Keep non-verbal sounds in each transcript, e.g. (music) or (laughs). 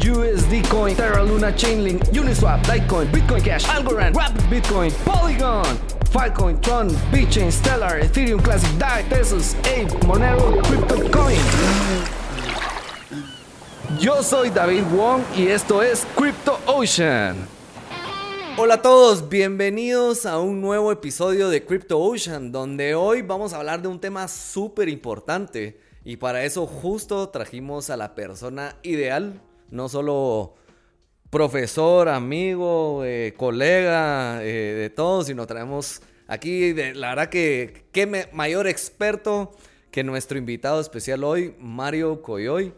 USD Coin, Terra Luna, Chainlink, Uniswap, Litecoin, Bitcoin Cash, Algorand, Rapid Bitcoin, Polygon, Filecoin, Tron, BitChain, Stellar, Ethereum Classic, DAI, Tesos, Ape, Monero, CryptoCoin. Yo soy David Wong y esto es Crypto Ocean. Hola a todos, bienvenidos a un nuevo episodio de Crypto Ocean, donde hoy vamos a hablar de un tema súper importante. Y para eso justo trajimos a la persona ideal, no solo profesor, amigo, eh, colega, eh, de todos, sino traemos aquí, de, la verdad que qué mayor experto que nuestro invitado especial hoy, Mario Coyoy.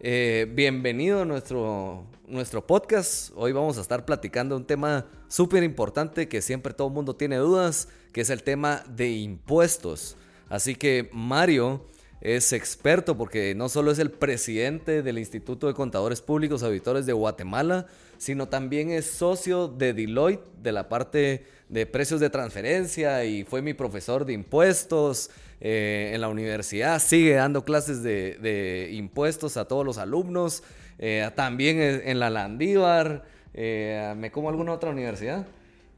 Eh, bienvenido a nuestro, nuestro podcast. Hoy vamos a estar platicando un tema súper importante que siempre todo el mundo tiene dudas, que es el tema de impuestos. Así que Mario es experto porque no solo es el presidente del Instituto de Contadores Públicos Auditores de Guatemala, sino también es socio de Deloitte de la parte de precios de transferencia y fue mi profesor de impuestos. Eh, en la universidad, sigue dando clases de, impuestos a todos los alumnos, eh, también en la Landívar, eh, ¿me como alguna otra universidad?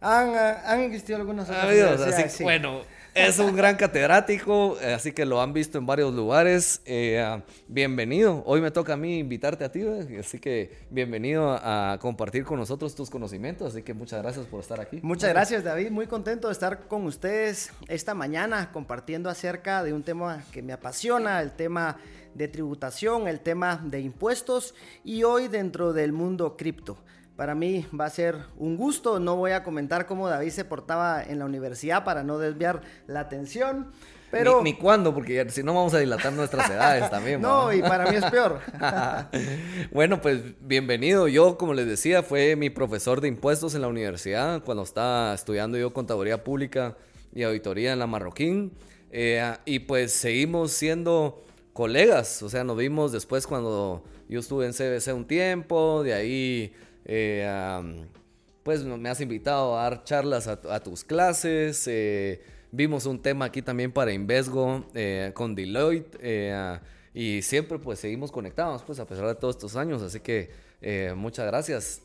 Han, existido algunas otras universidades. Así, Bueno, es un gran catedrático, así que lo han visto en varios lugares. bienvenido. Hoy me toca a mí invitarte a ti, así que bienvenido a compartir con nosotros tus conocimientos. Así que muchas gracias por estar aquí. Muchas gracias, David. Muy contento de estar con ustedes esta mañana compartiendo acerca de un tema que me apasiona, el tema de tributación, el tema de impuestos y hoy dentro del mundo cripto. Para mí va a ser un gusto. No voy a comentar cómo David se portaba en la universidad para no desviar la atención. Pero... Ni, cuándo, porque si no vamos a dilatar nuestras (laughs) edades también. no, y para mí es peor. (laughs) bueno, pues bienvenido. Yo, como les decía, fue mi profesor de impuestos en la universidad cuando estaba estudiando yo contaduría pública y auditoría en la Marroquín. Eh, y pues seguimos siendo colegas. O sea, nos vimos después cuando yo estuve en CBC un tiempo, de ahí eh, pues me has invitado a dar charlas a, tus clases. Eh, vimos un tema aquí también para Invesgo eh, con Deloitte. y siempre pues seguimos conectados pues a pesar de todos estos años. Así que muchas gracias.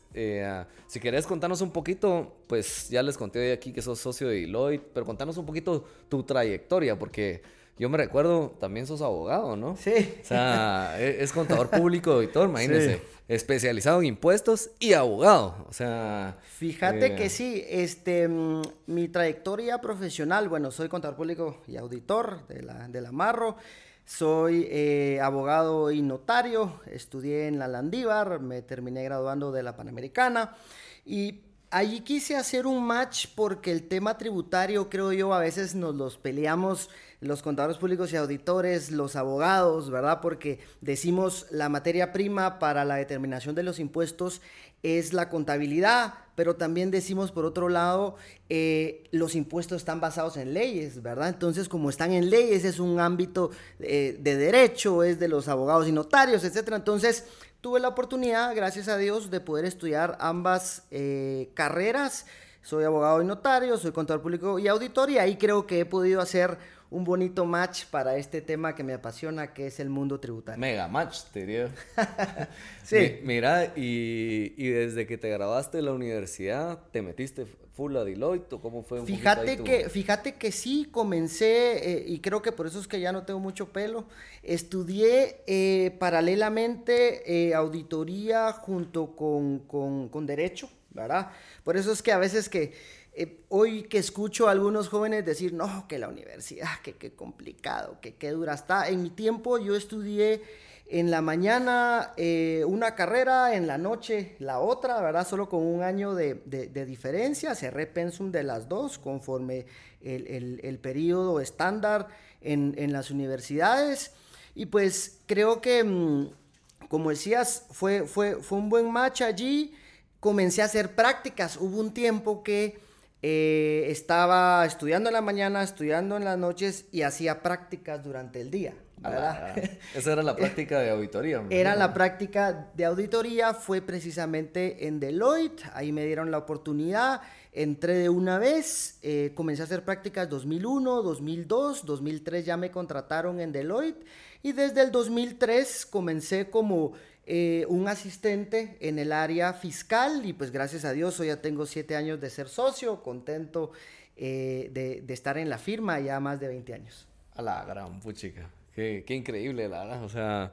si querés contarnos un poquito, pues ya les conté aquí que sos socio de Deloitte, pero contanos un poquito tu trayectoria porque... Yo me recuerdo, también sos abogado, ¿no? Sí. O sea, e, es, contador público, auditor, imagínese especializado en impuestos y abogado. O sea. Fíjate que eh, sí, este, mm, mi trayectoria profesional, bueno, soy contador público y auditor de la, de la Marro. Soy eh, abogado y notario, estudié en la Landívar, me terminé graduando de la Panamericana y allí quise hacer un match porque el tema tributario, creo yo, a veces nos los peleamos los contadores públicos y auditores, los abogados, ¿verdad? Porque decimos la materia prima para la determinación de los impuestos es la contabilidad, pero también decimos por otro lado, eh, los impuestos están basados en leyes, ¿verdad? Entonces, como están en leyes, es un ámbito eh, de derecho, es de los abogados y notarios, etc. Entonces, tuve la oportunidad, gracias a Dios, de poder estudiar ambas eh, carreras. Soy abogado y notario, soy contador público y auditor y ahí creo que he podido hacer un bonito match para este tema que me apasiona, que es el mundo tributario. Mega match, te diría. (laughs) sí. mira, y, desde que te grabaste de la universidad, ¿te metiste full a Deloitte o cómo fue un fíjate que Fíjate que sí, comencé, eh, y creo que por eso es que ya no tengo mucho pelo, estudié eh, paralelamente eh, auditoría junto con, con, con Derecho, ¿verdad? Por eso es que a veces que eh, hoy que escucho a algunos jóvenes decir, no, que la universidad, que qué complicado, que qué dura está. En mi tiempo yo estudié en la mañana eh, una carrera, en la noche la otra, ¿verdad? Solo con un año de, diferencia, cerré pensum de las dos conforme el, periodo estándar en, las universidades. Y pues creo que, mm, como decías, fue, fue, fue un buen match allí. comencé a hacer prácticas. Hubo un tiempo que eh, estaba estudiando en la mañana, estudiando en las noches y hacía prácticas durante el día. ¿Verdad? esa era la (laughs) práctica de auditoría. Era la práctica de auditoría, fue precisamente en Deloitte, ahí me dieron la oportunidad, entré de una vez, eh, comencé a hacer prácticas 2001, 2002, 2003 ya me contrataron en Deloitte y desde el 2003 comencé como eh, un asistente en el área fiscal y pues gracias a Dios hoy ya tengo siete años de ser socio, contento eh, de, estar en la firma ya más de 20 años. A la gran puchica, qué, increíble la verdad, o sea,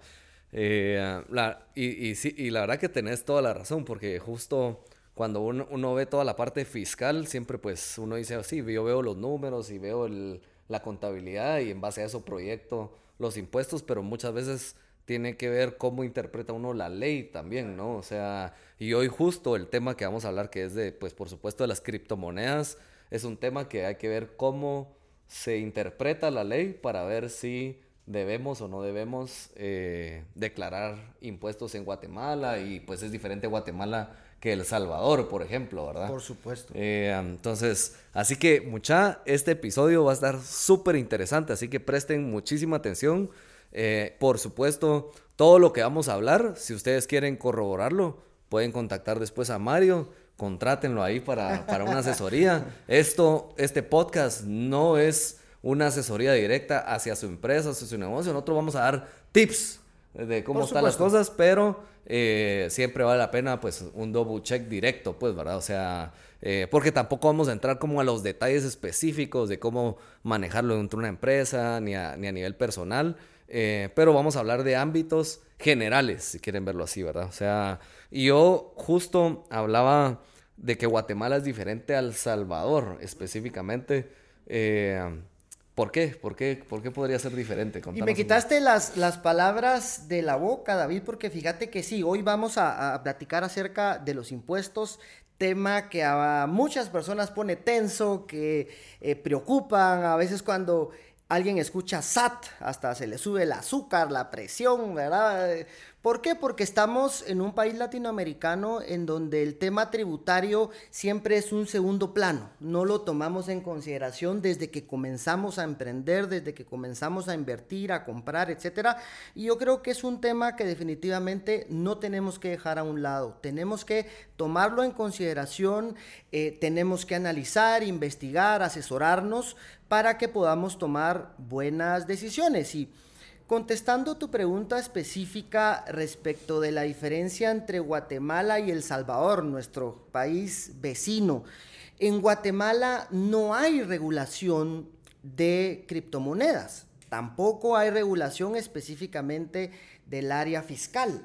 eh, la, y, y, sí, y la verdad que tenés toda la razón porque justo cuando uno, uno, ve toda la parte fiscal, siempre pues uno dice, sí, yo veo los números y veo la contabilidad y en base a eso proyecto los impuestos, pero muchas veces tiene que ver cómo interpreta uno la ley también, ¿no? O sea, y hoy justo el tema que vamos a hablar, que es de, pues por supuesto, de las criptomonedas, es un tema que hay que ver cómo se interpreta la ley para ver si debemos o no debemos eh, declarar impuestos en Guatemala y pues es diferente Guatemala que El Salvador, por ejemplo, ¿verdad? Por supuesto. Eh, entonces, así que mucha, este episodio va a estar súper interesante, así que presten muchísima atención. Eh, por supuesto, todo lo que vamos a hablar, si ustedes quieren corroborarlo, pueden contactar después a Mario, contrátenlo ahí para, para una asesoría. (laughs) Esto, este podcast no es una asesoría directa hacia su empresa, hacia su negocio. Nosotros vamos a dar tips de cómo están las cosas, pero eh, siempre vale la pena pues un double check directo, pues, ¿verdad? O sea, eh, porque tampoco vamos a entrar como a los detalles específicos de cómo manejarlo dentro de una empresa, ni a, ni a nivel personal. Eh, pero vamos a hablar de ámbitos generales, si quieren verlo así, ¿verdad? O sea, yo justo hablaba de que Guatemala es diferente al Salvador específicamente. Eh, ¿Por qué? ¿Por qué? ¿Por qué podría ser diferente? y me quitaste las, las palabras de la boca, David, porque fíjate que sí, hoy vamos a, platicar acerca de los impuestos, tema que a muchas personas pone tenso, que eh, preocupan, a veces cuando alguien escucha SAT, hasta se le sube el azúcar, la presión, ¿verdad? ¿Por qué? Porque estamos en un país latinoamericano en donde el tema tributario siempre es un segundo plano. No lo tomamos en consideración desde que comenzamos a emprender, desde que comenzamos a invertir, a comprar, etc. Y yo creo que es un tema que definitivamente no tenemos que dejar a un lado. Tenemos que tomarlo en consideración, eh, tenemos que analizar, investigar, asesorarnos para que podamos tomar buenas decisiones. Y Contestando tu pregunta específica respecto de la diferencia entre Guatemala y El Salvador, nuestro país vecino, en Guatemala no hay regulación de criptomonedas, tampoco hay regulación específicamente del área fiscal.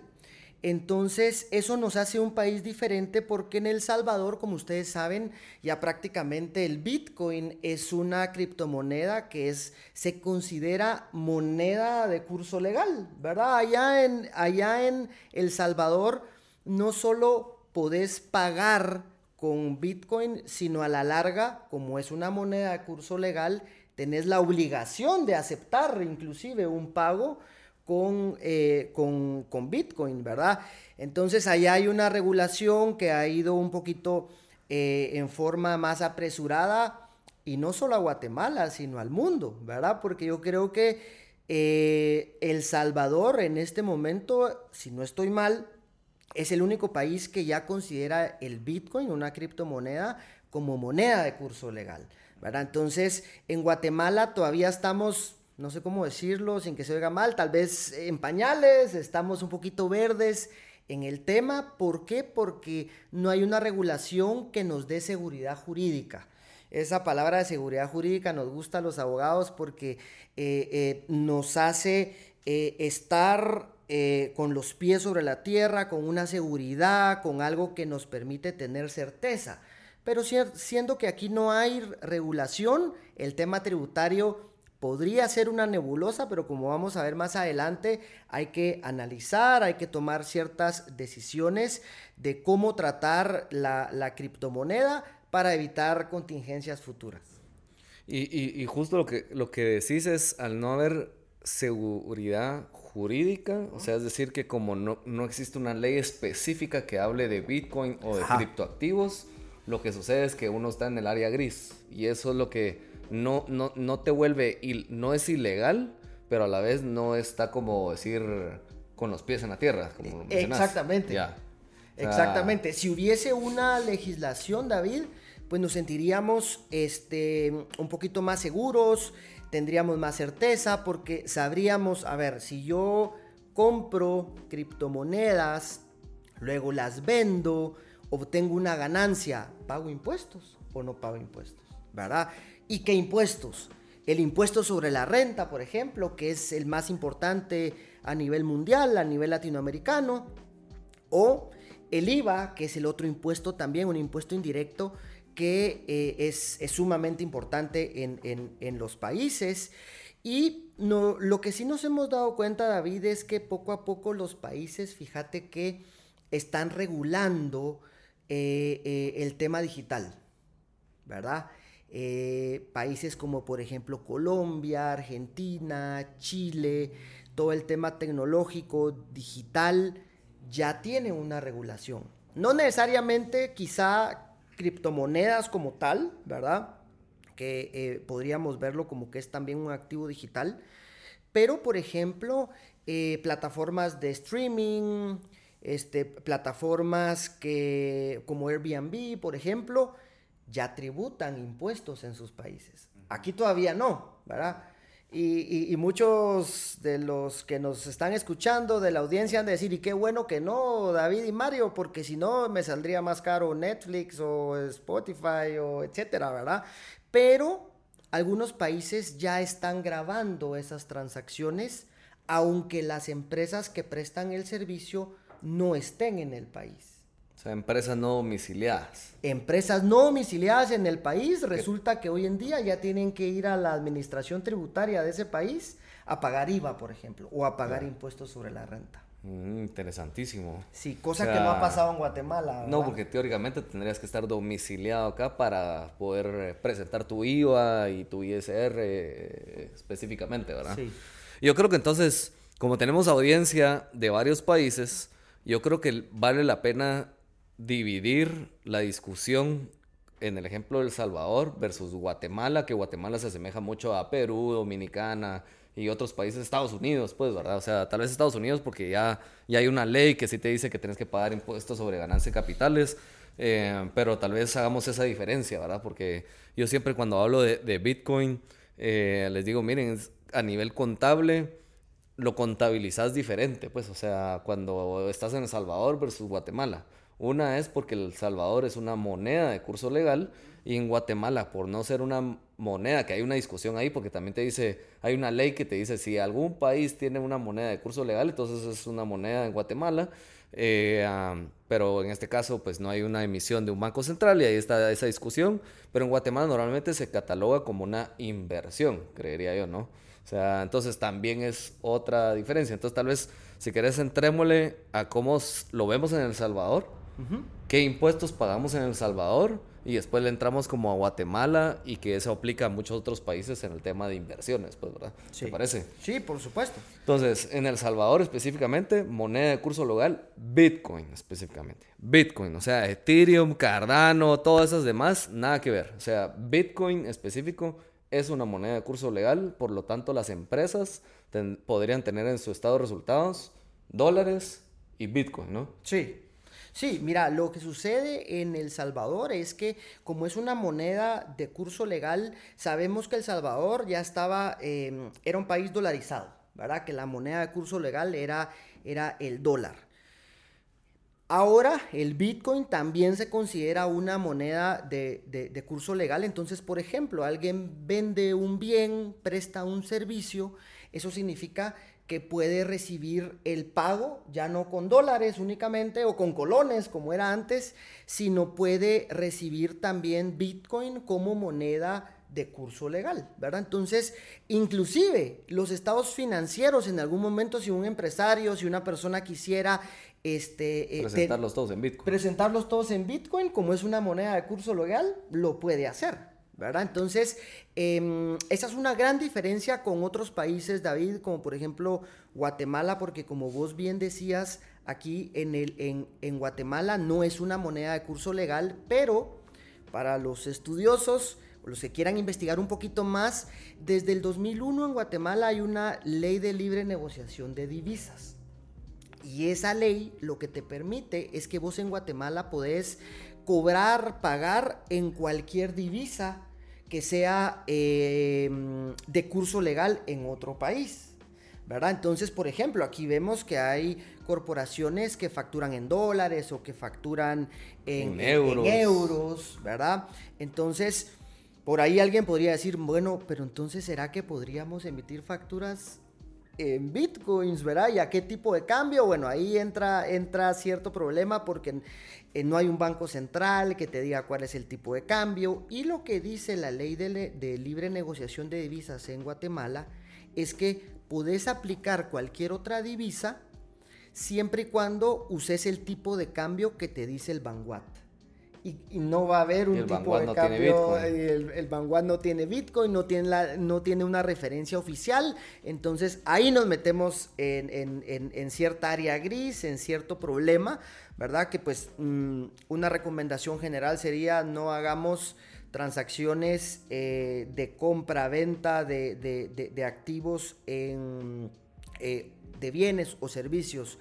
Entonces, eso nos hace un país diferente porque en El Salvador, como ustedes saben, ya prácticamente el Bitcoin es una criptomoneda que es, se considera moneda de curso legal, ¿verdad? Allá en, allá en El Salvador no solo podés pagar con Bitcoin, sino a la larga, como es una moneda de curso legal, tenés la obligación de aceptar inclusive un pago eh, con, con, Bitcoin, ¿verdad? Entonces allá hay una regulación que ha ido un poquito eh, en forma más apresurada y no solo a Guatemala, sino al mundo, ¿verdad? Porque yo creo que eh, El Salvador en este momento, si no estoy mal, es el único país que ya considera el Bitcoin, una criptomoneda, como moneda de curso legal, ¿verdad? Entonces, en Guatemala todavía estamos no sé cómo decirlo sin que se oiga mal, tal vez en pañales, estamos un poquito verdes en el tema. ¿Por qué? Porque no hay una regulación que nos dé seguridad jurídica. Esa palabra de seguridad jurídica nos gusta a los abogados porque eh, eh, nos hace eh, estar con los pies sobre la tierra, con una seguridad, con algo que nos permite tener certeza. Pero siendo que aquí no hay regulación, el tema tributario podría ser una nebulosa, pero como vamos a ver más adelante, hay que analizar, hay que tomar ciertas decisiones de cómo tratar la, criptomoneda para evitar contingencias futuras. Y, justo lo que, lo que decís es, al no haber seguridad jurídica, o sea, es decir, que como no, no existe una ley específica que hable de Bitcoin o de criptoactivos, lo que sucede es que uno está en el área gris y eso es lo que no, no, no te vuelve, no es ilegal, pero a la vez no está como decir con los pies en la tierra. Como Exactamente. Exactamente. Si hubiese una legislación, David, pues nos sentiríamos este, un poquito más seguros, tendríamos más certeza, porque sabríamos, a ver, si yo compro criptomonedas, luego las vendo, obtengo una ganancia, ¿pago impuestos o no pago impuestos? ¿Verdad? ¿Y qué impuestos? El impuesto sobre la renta, por ejemplo, que es el más importante a nivel mundial, a nivel latinoamericano, o el IVA, que es el otro impuesto también, un impuesto indirecto que eh, es, sumamente importante en, los países. Y no, lo que sí nos hemos dado cuenta, David, es que poco a poco los países, fíjate que están regulando eh, eh, el tema digital, ¿verdad? Países como por ejemplo Colombia, Argentina, Chile, todo el tema tecnológico, digital, ya tiene una regulación. No necesariamente quizá criptomonedas como tal, ¿verdad? Que eh, podríamos verlo como que es también un activo digital. Pero, por ejemplo, eh, plataformas de streaming, este, plataformas que, como Airbnb, por ejemplo, ya tributan impuestos en sus países. Aquí todavía no, ¿verdad? Y, muchos de los que nos están escuchando de la audiencia han de decir, y qué bueno que no, David y Mario, porque si no me saldría más caro Netflix o Spotify o etcétera, ¿verdad? Pero algunos países ya están grabando esas transacciones, aunque las empresas que prestan el servicio no estén en el país. O sea, empresas no domiciliadas. Empresas no domiciliadas en el país, resulta que hoy en día ya tienen que ir a la administración tributaria de ese país a pagar IVA, por ejemplo, o a pagar impuestos sobre la renta. Mm, interesantísimo. Sí, cosa que no ha pasado en Guatemala. No, porque teóricamente tendrías que estar domiciliado acá para poder eh, presentar tu IVA y tu ISR eh, específicamente, ¿verdad? Sí. Yo creo que entonces, como tenemos audiencia de varios países, yo creo que vale la pena dividir la discusión en el ejemplo de El Salvador versus Guatemala, que Guatemala se asemeja mucho a Perú, Dominicana y otros países, Estados Unidos, pues, ¿verdad? O sea, tal vez Estados Unidos porque ya, ya hay una ley que sí te dice que tienes que pagar impuestos sobre ganancias capitales, eh, pero tal vez hagamos esa diferencia, ¿verdad? Porque yo siempre cuando hablo de, Bitcoin, eh, les digo, miren, a nivel contable, lo contabilizas diferente, pues, o sea, cuando estás en El Salvador versus Guatemala. Una es porque El Salvador es una moneda de curso legal y en Guatemala, por no ser una moneda, que hay una discusión ahí, porque también te dice, hay una ley que te dice, si algún país tiene una moneda de curso legal, entonces es una moneda en Guatemala, eh, pero en este caso pues no hay una emisión de un banco central y ahí está esa discusión, pero en Guatemala normalmente se cataloga como una inversión, creería yo, ¿no? O sea, entonces también es otra diferencia. Entonces tal vez si querés entrémosle a cómo lo vemos en El Salvador, qué impuestos pagamos en El Salvador y después le entramos como a Guatemala y que eso aplica a muchos otros países en el tema de inversiones, pues, ¿verdad? Sí. ¿Te parece? Sí, por supuesto. Entonces, en El Salvador específicamente, moneda de curso local, Bitcoin específicamente. Bitcoin, o sea, Ethereum, Cardano, todas esas demás, nada que ver. O sea, Bitcoin específico es una moneda de curso legal, por lo tanto las empresas podrían tener en su estado de resultados dólares y Bitcoin, ¿no? Sí. Sí, mira, lo que sucede en El Salvador es que como es una moneda de curso legal, sabemos que El Salvador ya estaba, em, era un país dolarizado, ¿verdad? Que la moneda de curso legal era, era el dólar. Ahora el Bitcoin también se considera una moneda de, de, curso legal. Entonces, por ejemplo, alguien vende un bien, presta un servicio, eso significa que puede recibir el pago, ya no con dólares únicamente o con colones como era antes, sino puede recibir también Bitcoin como moneda de curso legal, ¿verdad? Entonces, inclusive los estados financieros en algún momento, si un empresario, si una persona quisiera este, eh, presentarlos todos en Bitcoin. Presentarlos todos en Bitcoin, como es una moneda de curso legal, lo puede hacer. ¿Verdad? Entonces, em, esa es una gran diferencia con otros países, David, como por ejemplo Guatemala, porque como vos bien decías, aquí en, el, en, Guatemala no es una moneda de curso legal, pero para los estudiosos, los que quieran investigar un poquito más, desde el 2001 en Guatemala hay una ley de libre negociación de divisas. Y esa ley lo que te permite es que vos en Guatemala podés cobrar, pagar en cualquier divisa que sea em, de curso legal en otro país. ¿verdad? Entonces, por ejemplo, aquí vemos que hay corporaciones que facturan en dólares o que facturan en, euros. en, euros. ¿verdad? Entonces, por ahí alguien podría decir, bueno, pero entonces ¿será que podríamos emitir facturas en bitcoins, ¿verdad? ¿Y a qué tipo de cambio? Bueno, ahí entra, entra cierto problema porque eh, no hay un banco central que te diga cuál es el tipo de cambio. Y lo que dice la ley de, libre negociación de divisas en Guatemala es que puedes aplicar cualquier otra divisa siempre y cuando uses el tipo de cambio que te dice el Vanguard y, no va a haber un tipo de cambio. El, el, Vanguard no tiene Bitcoin, no tiene, la, no tiene una referencia oficial. Entonces ahí nos metemos en, cierta área gris, en cierto problema, ¿verdad? Que pues mm, una recomendación general sería no hagamos transacciones eh, de compra-venta de, activos en, eh, de bienes o servicios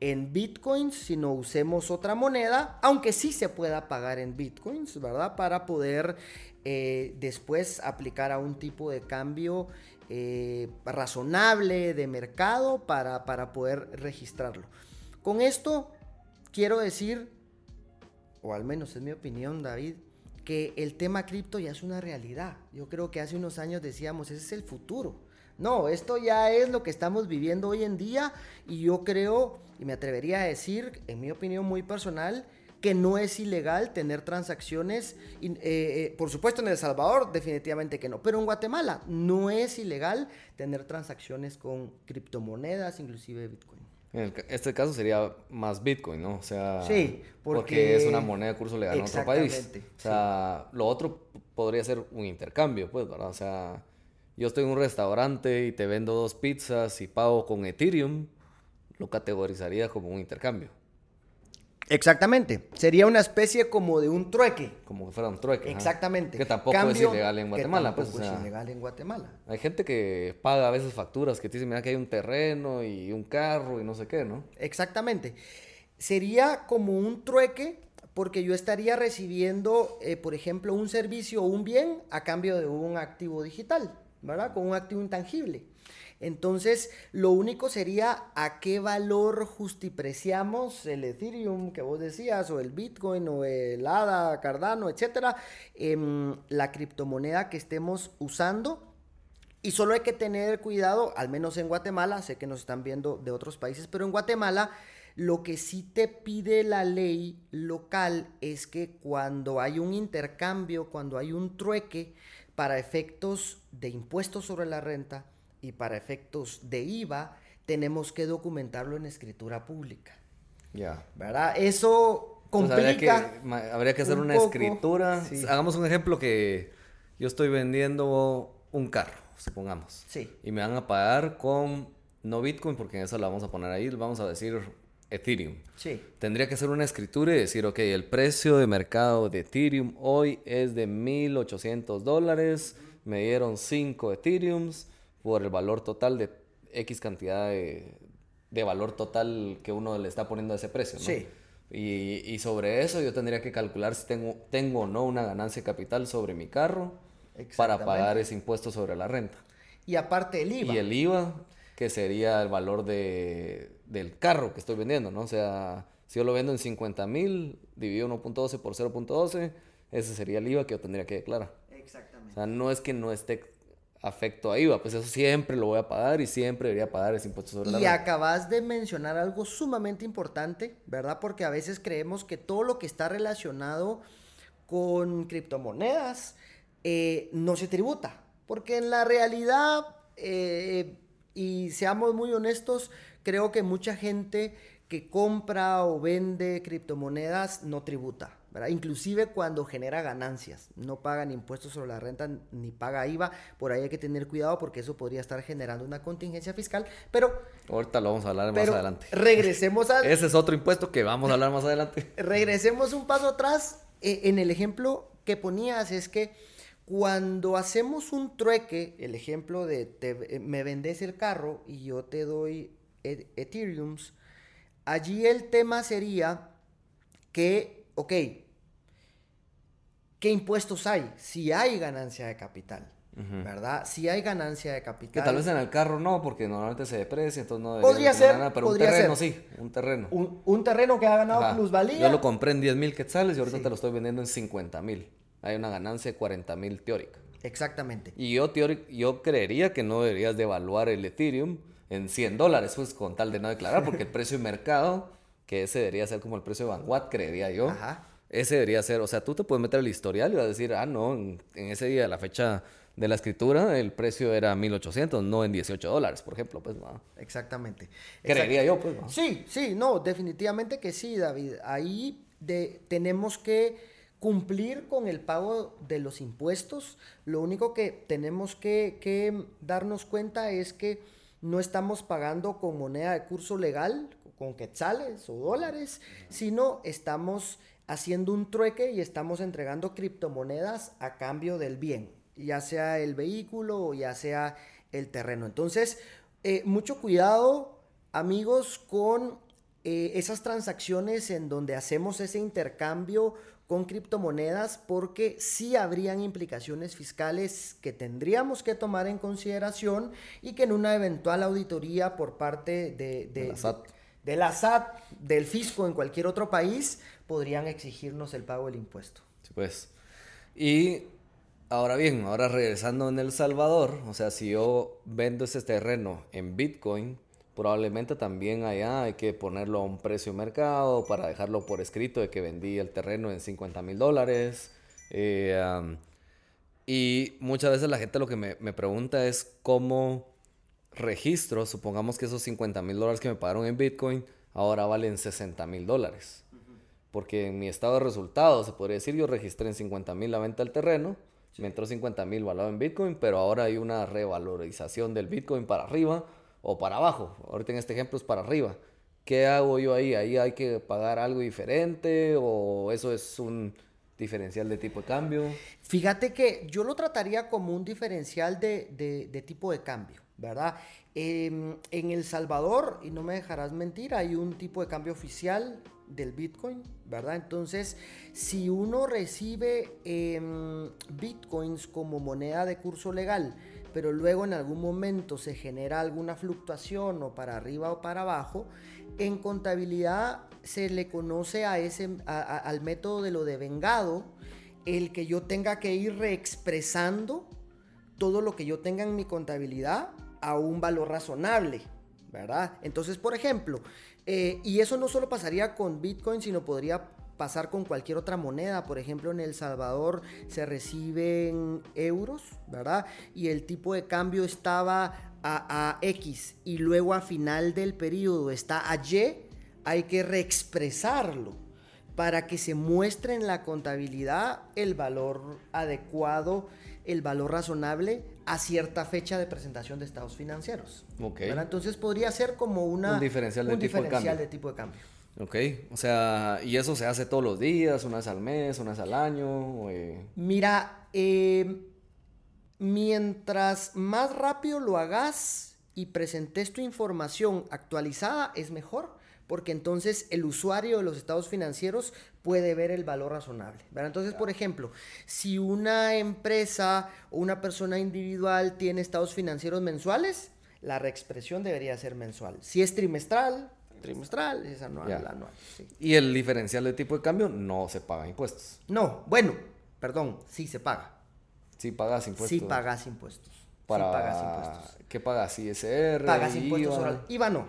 en bitcoins, sino usemos otra moneda, aunque sí se pueda pagar en bitcoins, ¿verdad? Para poder eh, después aplicar a un tipo de cambio eh, razonable de mercado para, para poder registrarlo. Con esto quiero decir, o al menos es mi opinión, David, que el tema cripto ya es una realidad. Yo creo que hace unos años decíamos, ese es el futuro. No, esto ya es lo que estamos viviendo hoy en día y yo creo, y me atrevería a decir, en mi opinión muy personal, que no es ilegal tener transacciones, eh, eh, por supuesto en El Salvador definitivamente que no, pero en Guatemala no es ilegal tener transacciones con criptomonedas, inclusive Bitcoin. En este caso sería más Bitcoin, ¿no? O sea, sí, porque, es una moneda de curso legal en otro país. O sea, lo otro podría ser un intercambio, pues, ¿verdad? O sea, yo estoy en un restaurante y te vendo dos pizzas y pago con Ethereum, lo categorizaría como un intercambio. Exactamente. Sería una especie como de un trueque. Como que fuera un trueque. Exactamente. Que tampoco es ilegal en Guatemala. Que pues, tampoco es ilegal en Guatemala. Hay gente que paga a veces facturas que te dicen, mira que hay un terreno y un carro y no sé qué, ¿no? Exactamente. Sería como un trueque porque yo estaría recibiendo, eh, por ejemplo, un servicio o un bien a cambio de un activo digital. ¿Verdad? Con un activo intangible. Entonces, lo único sería a qué valor justipreciamos el Ethereum que vos decías, o el Bitcoin, o el ADA, Cardano, etcétera, em, la criptomoneda que estemos usando. Y solo hay que tener cuidado, al menos en Guatemala, sé que nos están viendo de otros países, pero en Guatemala lo que sí te pide la ley local es que cuando hay un intercambio, cuando hay un trueque, para efectos de impuestos sobre la renta y para efectos de IVA, tenemos que documentarlo en escritura pública. Ya. ¿Verdad? Eso complica. habría, que, hacer una escritura. Hagamos un ejemplo que yo estoy vendiendo un carro, supongamos. Sí. Y me van a pagar con no Bitcoin, porque en eso la vamos a poner ahí, vamos a decir Ethereum. Sí. Tendría que hacer una escritura y decir, ok, el precio de mercado de Ethereum hoy es de 1.800 dólares, me dieron 5 Ethereums por el valor total de X cantidad de, valor total que uno le está poniendo a ese precio, ¿no? Sí. Y, sobre eso yo tendría que calcular si tengo, tengo o no una ganancia capital sobre mi carro para pagar ese impuesto sobre la renta. Y aparte el IVA. Y el IVA, que sería el valor de, del carro que estoy vendiendo, ¿no? O sea, si yo lo vendo en 50 mil, dividido 1.12 por 0.12, ese sería el IVA que yo tendría que declarar. Exactamente. O sea, no es que no esté afecto a IVA, pues eso siempre lo voy a pagar y siempre debería pagar ese impuesto sobre la Y acabas de mencionar algo sumamente importante, ¿verdad? Porque a veces creemos que todo lo que está relacionado con criptomonedas eh, no se tributa, porque en la realidad, eh, y seamos muy honestos, creo que mucha gente que compra o vende criptomonedas no tributa. ¿verdad? Inclusive cuando genera ganancias, no pagan impuestos sobre la renta ni paga IVA, por ahí hay que tener cuidado porque eso podría estar generando una contingencia fiscal, pero... Ahorita lo vamos a hablar más adelante. Regresemos a... (laughs) Ese es otro impuesto que vamos a hablar más adelante. (laughs) regresemos un paso atrás. Eh, en el ejemplo que ponías es que cuando hacemos un trueque, el ejemplo de te, me vendes el carro y yo te doy Ethereums, allí el tema sería que, ok, ¿qué impuestos hay? Si hay ganancia de capital. ¿Verdad? Si hay ganancia de capital. Que tal vez en el carro no, porque normalmente se deprecia, entonces no Podría ser. Pero un terreno sí, un terreno. Un, terreno que ha ganado plusvalía. Yo lo compré en 10 mil quetzales y ahorita te lo estoy vendiendo en 50 mil. Hay una ganancia de 40 mil teórica. Exactamente. Y yo, yo creería que no deberías devaluar el Ethereum en 100 dólares, pues con tal de no declarar, porque el precio de mercado, que ese debería ser como el precio de Vanguard, creería yo. Ese debería ser, o sea, tú te puedes meter el historial y vas a decir, ah, no, en, ese día, la fecha de la escritura, el precio era 1800, no en 18 dólares, por ejemplo, pues no. Exactamente. Creería yo, pues. Sí, sí, no, definitivamente que sí, David. Ahí de, tenemos que cumplir con el pago de los impuestos. Lo único que tenemos que, que darnos cuenta es que no estamos pagando con moneda de curso legal, con quetzales o dólares, sino estamos haciendo un trueque y estamos entregando criptomonedas a cambio del bien, ya sea el vehículo o ya sea el terreno. Entonces, eh, mucho cuidado, amigos, con eh, esas transacciones en donde hacemos ese intercambio con criptomonedas porque sí habrían implicaciones fiscales que tendríamos que tomar en consideración y que en una eventual auditoría por parte de, de, de la SAT, del fisco en cualquier otro país, podrían exigirnos el pago del impuesto. Sí, pues. Y ahora bien, ahora regresando en El Salvador, o sea, si yo vendo ese terreno en Bitcoin, probablemente también allá hay que ponerlo a un precio mercado para dejarlo por escrito de que vendí el terreno en 50 mil dólares. Eh, y muchas veces la gente lo que me, me, pregunta es cómo registro, supongamos que esos 50 mil dólares que me pagaron en Bitcoin ahora valen 60 mil dólares. Porque en mi estado de resultados, se podría decir, yo registré en 50 mil la venta del terreno, me entró 50 mil valorado en Bitcoin, pero ahora hay una revalorización del Bitcoin para arriba o para abajo. Ahorita en este ejemplo es para arriba. ¿Qué hago yo ahí? ¿Ahí hay que pagar algo diferente o eso es un diferencial de tipo de cambio? Fíjate que yo lo trataría como un diferencial de, tipo de cambio, ¿verdad? Em, en El Salvador, y no me dejarás mentir, hay un tipo de cambio oficial del Bitcoin, ¿verdad? Entonces, si uno recibe em, Bitcoins como moneda de curso legal, pero luego en algún momento se genera alguna fluctuación o para arriba o para abajo, en contabilidad se le conoce a ese, al método de lo devengado, el que yo tenga que ir reexpresando todo lo que yo tenga en mi contabilidad a un valor razonable, ¿verdad? Entonces, por ejemplo, eh, y eso no solo pasaría con Bitcoin, sino podría pasar con cualquier otra moneda. Por ejemplo, en El Salvador se reciben euros, ¿verdad? Y el tipo de cambio estaba a, X y luego a final del periodo está a Y, hay que reexpresarlo para que se muestre en la contabilidad el valor adecuado, el valor razonable a cierta fecha de presentación de estados financieros. Okay. Entonces podría ser como una, un diferencial, de, tipo de tipo de cambio. Ok, o sea, ¿y eso se hace todos los días, una vez al mes, una vez al año? Eh? Mira, em, mientras más rápido lo hagas y presentes tu información actualizada, es mejor, porque entonces el usuario de los estados financieros puede ver el valor razonable. Entonces, por ejemplo, si una empresa o una persona individual tiene estados financieros mensuales, la reexpresión debería ser mensual. Si es trimestral, trimestral, es anual, anual. Y el diferencial de tipo de cambio no se paga impuestos. No, bueno, perdón, sí se paga. Sí pagas impuestos. Sí pagas impuestos. Para... pagas impuestos. ¿Qué pagas? ¿ISR? Pagas impuestos IVA? IVA no.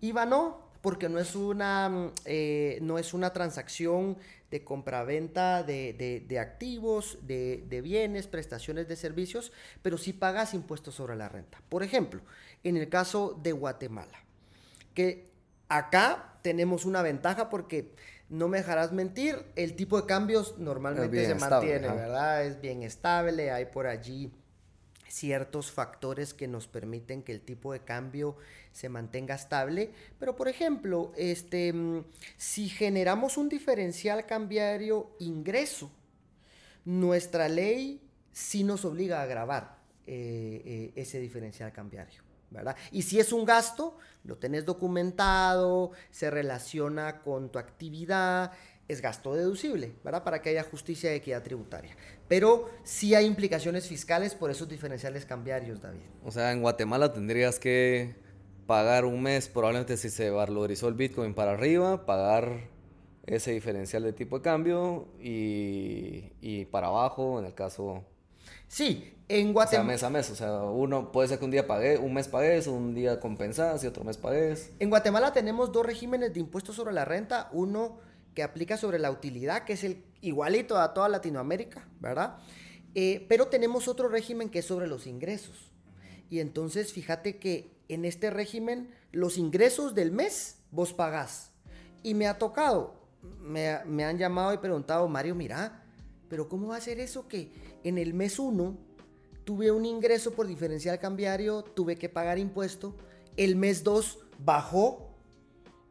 IVA no, porque no es una, eh, no es una transacción de compraventa de, de, de activos, de, de, bienes, prestaciones de servicios, pero sí pagas impuestos sobre la renta. Por ejemplo, en el caso de Guatemala, que Acá tenemos una ventaja porque no me dejarás mentir, el tipo de cambios normalmente se mantiene, ¿verdad? Es bien estable, hay por allí ciertos factores que nos permiten que el tipo de cambio se mantenga estable, pero por ejemplo, este, mm, si generamos un diferencial cambiario ingreso, nuestra ley sí nos obliga a grabar eh, eh, ese diferencial cambiario. Y si es un gasto, lo tenés documentado, se relaciona con tu actividad, es gasto deducible, ¿verdad? Para que haya justicia y equidad tributaria. Pero sí hay implicaciones fiscales por esos diferenciales cambiarios, David. O sea, en Guatemala tendrías que pagar un mes, probablemente si se valorizó el Bitcoin para arriba, pagar ese diferencial de tipo de cambio y para abajo, en el caso Sí, en Guatemala. O sea, mes a mes. O sea, uno puede ser que un día pague, un mes pagues, un día compensas y otro mes pagues. En Guatemala tenemos dos regímenes de impuestos sobre la renta. Uno que aplica sobre la utilidad, que es el igualito a toda Latinoamérica, ¿verdad? Eh, pero tenemos otro régimen que es sobre los ingresos. Y entonces fíjate que en este régimen los ingresos del mes vos pagás. Y me ha tocado, me, me han llamado y preguntado, Mario, mira, pero ¿cómo va a ser eso que en el mes 1 tuve un ingreso por diferencial cambiario, tuve que pagar impuesto, el mes 2 bajó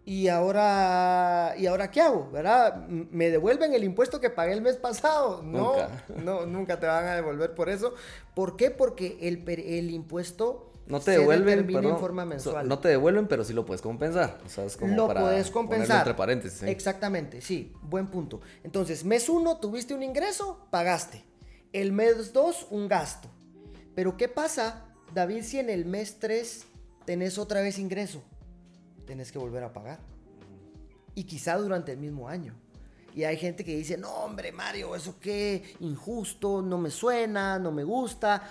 y ahora, ¿y ahora qué hago? ¿Verdad? ¿Me devuelven el impuesto que pagué el mes pasado? No, nunca. no, nunca te van a devolver por eso. ¿Por qué? Porque el, el impuesto no te devuelven, pero en forma mensual. No te devuelven, pero sí lo puedes compensar. O sea, es como lo para puedes compensar. entre paréntesis. Exactamente, sí, buen punto. Entonces, mes 1 tuviste un ingreso, pagaste. El mes 2 un gasto. Pero ¿qué pasa, David, si en el mes 3 tenés otra vez ingreso? Tenés que volver a pagar. Y quizá durante el mismo año. Y hay gente que dice, no, hombre, Mario, eso qué injusto, no me suena, no me gusta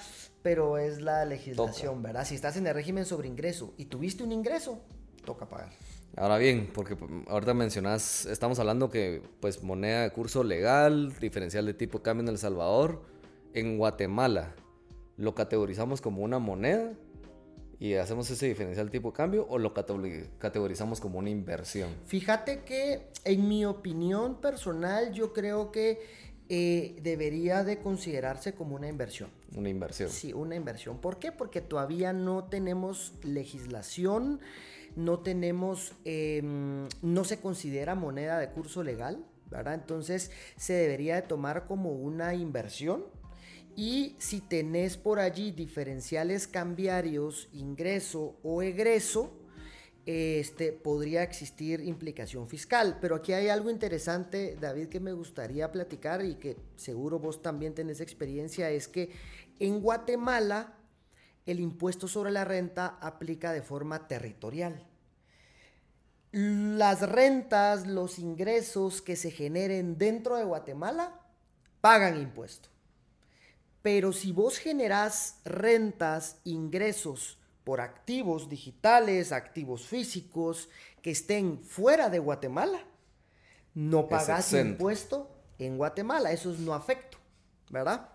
pero es la legislación, ¿verdad? Si estás en el régimen sobre ingreso y tuviste un ingreso, toca pagar. Ahora bien, porque ahorita mencionas, estamos hablando que pues moneda de curso legal, diferencial de tipo cambio en El Salvador, en Guatemala, ¿lo categorizamos como una moneda y hacemos ese diferencial de tipo de cambio o lo categorizamos como una inversión? Fíjate que en mi opinión personal yo creo que eh, debería de considerarse como una inversión. Una inversión. Sí, una inversión. ¿Por qué? Porque todavía no tenemos legislación, no tenemos, em, no se considera moneda de curso legal, ¿verdad? Entonces se debería de tomar como una inversión. Y si tenés por allí diferenciales cambiarios, ingreso o egreso, este, podría existir implicación fiscal. Pero aquí hay algo interesante, David, que me gustaría platicar y que seguro vos también tenés experiencia, es que en Guatemala el impuesto sobre la renta aplica de forma territorial. Las rentas, los ingresos que se generen dentro de Guatemala pagan impuesto. Pero si vos generás rentas, ingresos por activos digitales, activos físicos que estén fuera de Guatemala, no pagas impuesto en Guatemala. Eso es no afecto, ¿verdad?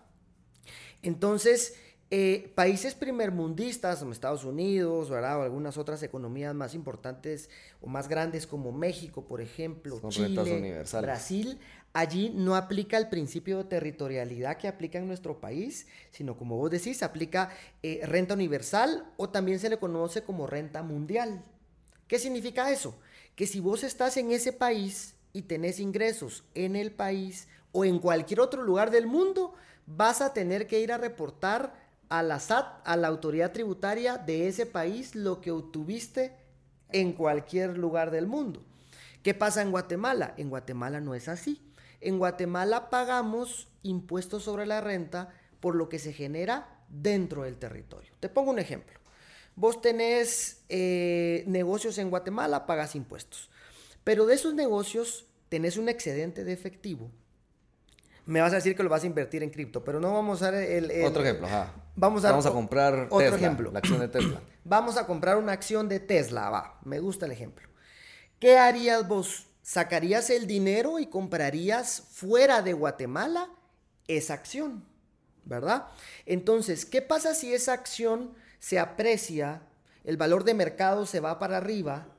Entonces, eh, países primermundistas como Estados Unidos, ¿verdad? O algunas otras economías más importantes o más grandes como México, por ejemplo, Chile, Brasil, allí no aplica el principio de territorialidad que aplica en nuestro país, sino como vos decís, aplica eh, renta universal o también se le conoce como renta mundial. ¿Qué significa eso? Que si vos estás en ese país y tenés ingresos en el país o en cualquier otro lugar del mundo, vas a tener que ir a reportar a la SAT, a la autoridad tributaria de ese país, lo que obtuviste en cualquier lugar del mundo. ¿Qué pasa en Guatemala? En Guatemala no es así. En Guatemala pagamos impuestos sobre la renta por lo que se genera dentro del territorio. Te pongo un ejemplo. Vos tenés eh, negocios en Guatemala, pagas impuestos. Pero de esos negocios tenés un excedente de efectivo. Me vas a decir que lo vas a invertir en cripto, pero no vamos a el, otro ejemplo. Vamos a, vamos a comprar otro ejemplo. La acción de Tesla. (clears throat) vamos a comprar una acción de Tesla, va. Me gusta el ejemplo. ¿Qué harías vos? Sacarías el dinero y comprarías fuera de Guatemala esa acción, ¿verdad? Entonces, ¿qué pasa si esa acción se aprecia, el valor de mercado se va para arriba?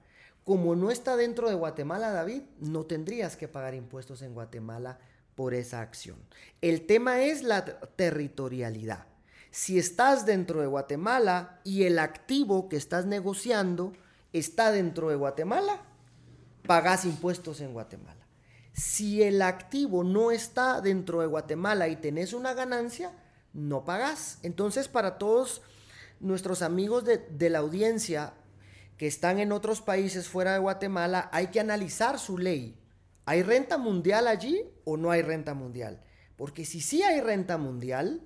como no está dentro de Guatemala, David, no tendrías que pagar impuestos en Guatemala por esa acción. El tema es la territorialidad. Si estás dentro de Guatemala y el activo que estás negociando está dentro de Guatemala, pagas impuestos en Guatemala. Si el activo no está dentro de Guatemala y tenés una ganancia, no pagas. Entonces, para todos nuestros amigos de, de la audiencia que están en otros países fuera de Guatemala, hay que analizar su ley. ¿Hay renta mundial allí o no hay renta mundial? Porque si sí hay renta mundial,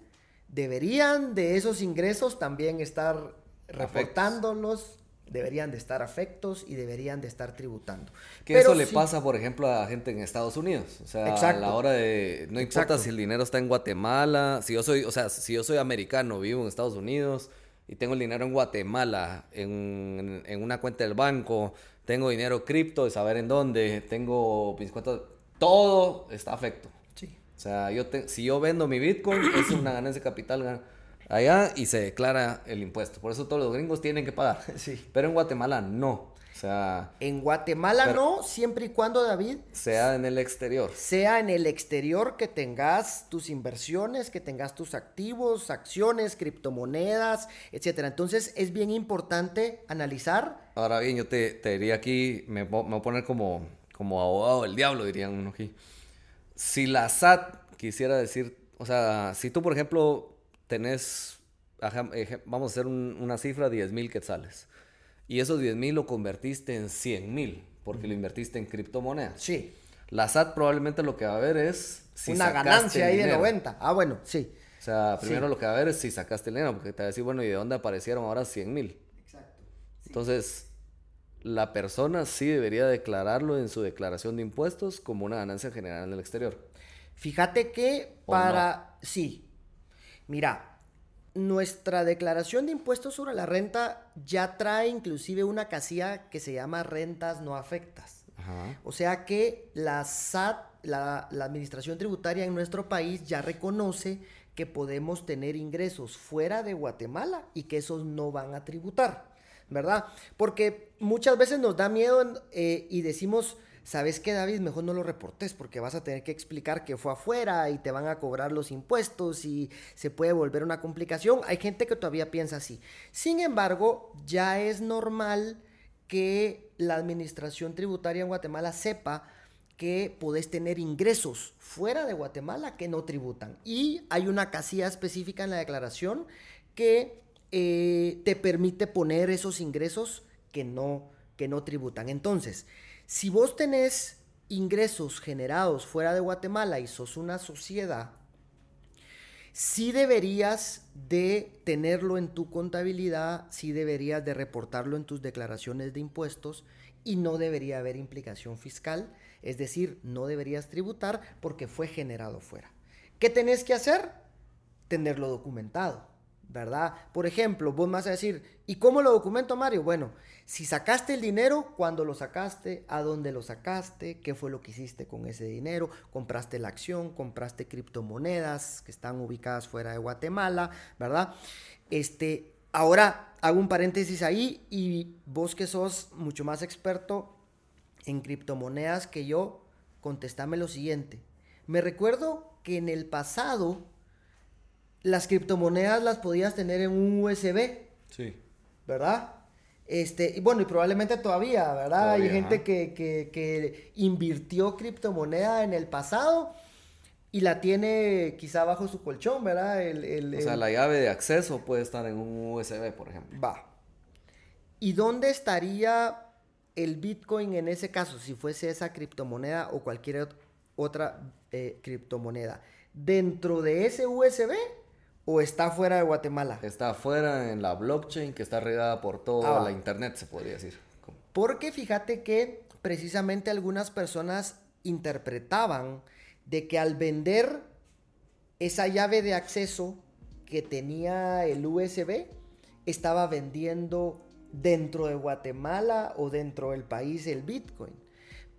deberían de esos ingresos también estar reportándolos deberían de estar afectos y deberían de estar tributando. Que eso le pasa, por ejemplo, a gente en Estados Unidos. O sea, a la hora de, no importa si el dinero está en Guatemala, si yo soy, o sea, si yo soy americano, vivo en Estados Unidos y tengo el dinero en Guatemala, en, una cuenta del banco, tengo dinero cripto, de saber en dónde, tengo mis cuentas, todo está afecto. Sí. O sea, yo si yo vendo mi Bitcoin, es una ganancia de capital allá y se declara el impuesto. Por eso todos los gringos tienen que pagar. (laughs) Sí. Pero en Guatemala no. O sea, en Guatemala no, siempre y cuando, David, sea en el exterior. Sea en el exterior que tengas tus inversiones, que tengas tus activos, acciones, criptomonedas, etcétera. Entonces es bien importante analizar. Ahora bien, yo te, diría aquí, me, me, voy a poner como, como abogado del diablo, dirían uno aquí. Si la SAT quisiera decir, o sea, si tú, por ejemplo, tenés, vamos a hacer una cifra, 10 mil quetzales. Y esos 10 mil lo convertiste en 100 mil, porque lo invertiste en criptomonedas. Sí. La SAT probablemente lo que va a ver es... Si una ganancia ahí de 90. Ah, bueno, sí. O sea, primero lo que va a ver es si sacaste el dinero, porque te va a decir, bueno, ¿y de dónde aparecieron ahora 100 mil? Exacto. Entonces, la persona sí debería declararlo en su declaración de impuestos como una ganancia general en el exterior. Fíjate que para... Sí, Mira, nuestra declaración de impuestos sobre la renta ya trae inclusive una casilla que se llama rentas no afectas. O sea que la SAT, la, Administración Tributaria en nuestro país ya reconoce que podemos tener ingresos fuera de Guatemala y que esos no van a tributar, ¿verdad? Porque muchas veces nos da miedo eh, y decimos, ¿sabes qué, David? Mejor no lo reportes porque vas a tener que explicar que fue afuera y te van a cobrar los impuestos y se puede volver una complicación. Hay gente que todavía piensa así. Sin embargo, ya es normal que la administración tributaria en Guatemala sepa que podés tener ingresos fuera de Guatemala que no tributan. Y hay una casilla específica en la declaración que eh, te permite poner esos ingresos que no, que no tributan. Entonces, si vos tenés ingresos generados fuera de Guatemala y sos una sociedad, sí deberías de tenerlo en tu contabilidad, sí deberías de reportarlo en tus declaraciones de impuestos y no debería haber implicación fiscal, es decir, no deberías tributar porque fue generado fuera. ¿Qué tenés que hacer? Tenerlo documentado. ¿Verdad? Por ejemplo, vos vas a decir, ¿y cómo lo documento, Mario? Bueno, si sacaste el dinero, ¿cuándo lo sacaste? ¿A dónde lo sacaste? ¿Qué fue lo que hiciste con ese dinero? ¿Compraste la acción? ¿Compraste criptomonedas que están ubicadas fuera de Guatemala? ¿Verdad? Este, ahora hago un paréntesis ahí y vos que sos mucho más experto en criptomonedas que yo, contestame lo siguiente. Me recuerdo que en el pasado las criptomonedas las podías tener en un USB. Sí. ¿Verdad? Este, y bueno, y probablemente todavía, ¿verdad? Hay gente que, invirtió criptomoneda en el pasado y la tiene quizá bajo su colchón, ¿verdad? El, o sea, la llave de acceso puede estar en un USB, por ejemplo. Va. ¿Y dónde estaría el Bitcoin en ese caso, si fuese esa criptomoneda o cualquier otra eh, criptomoneda? ¿Dentro de ese USB o está fuera de Guatemala? Está fuera en la blockchain que está regada por toda ah, la internet, se podría decir. Porque fíjate que precisamente algunas personas interpretaban de que al vender esa llave de acceso que tenía el USB, estaba vendiendo dentro de Guatemala o dentro del país el Bitcoin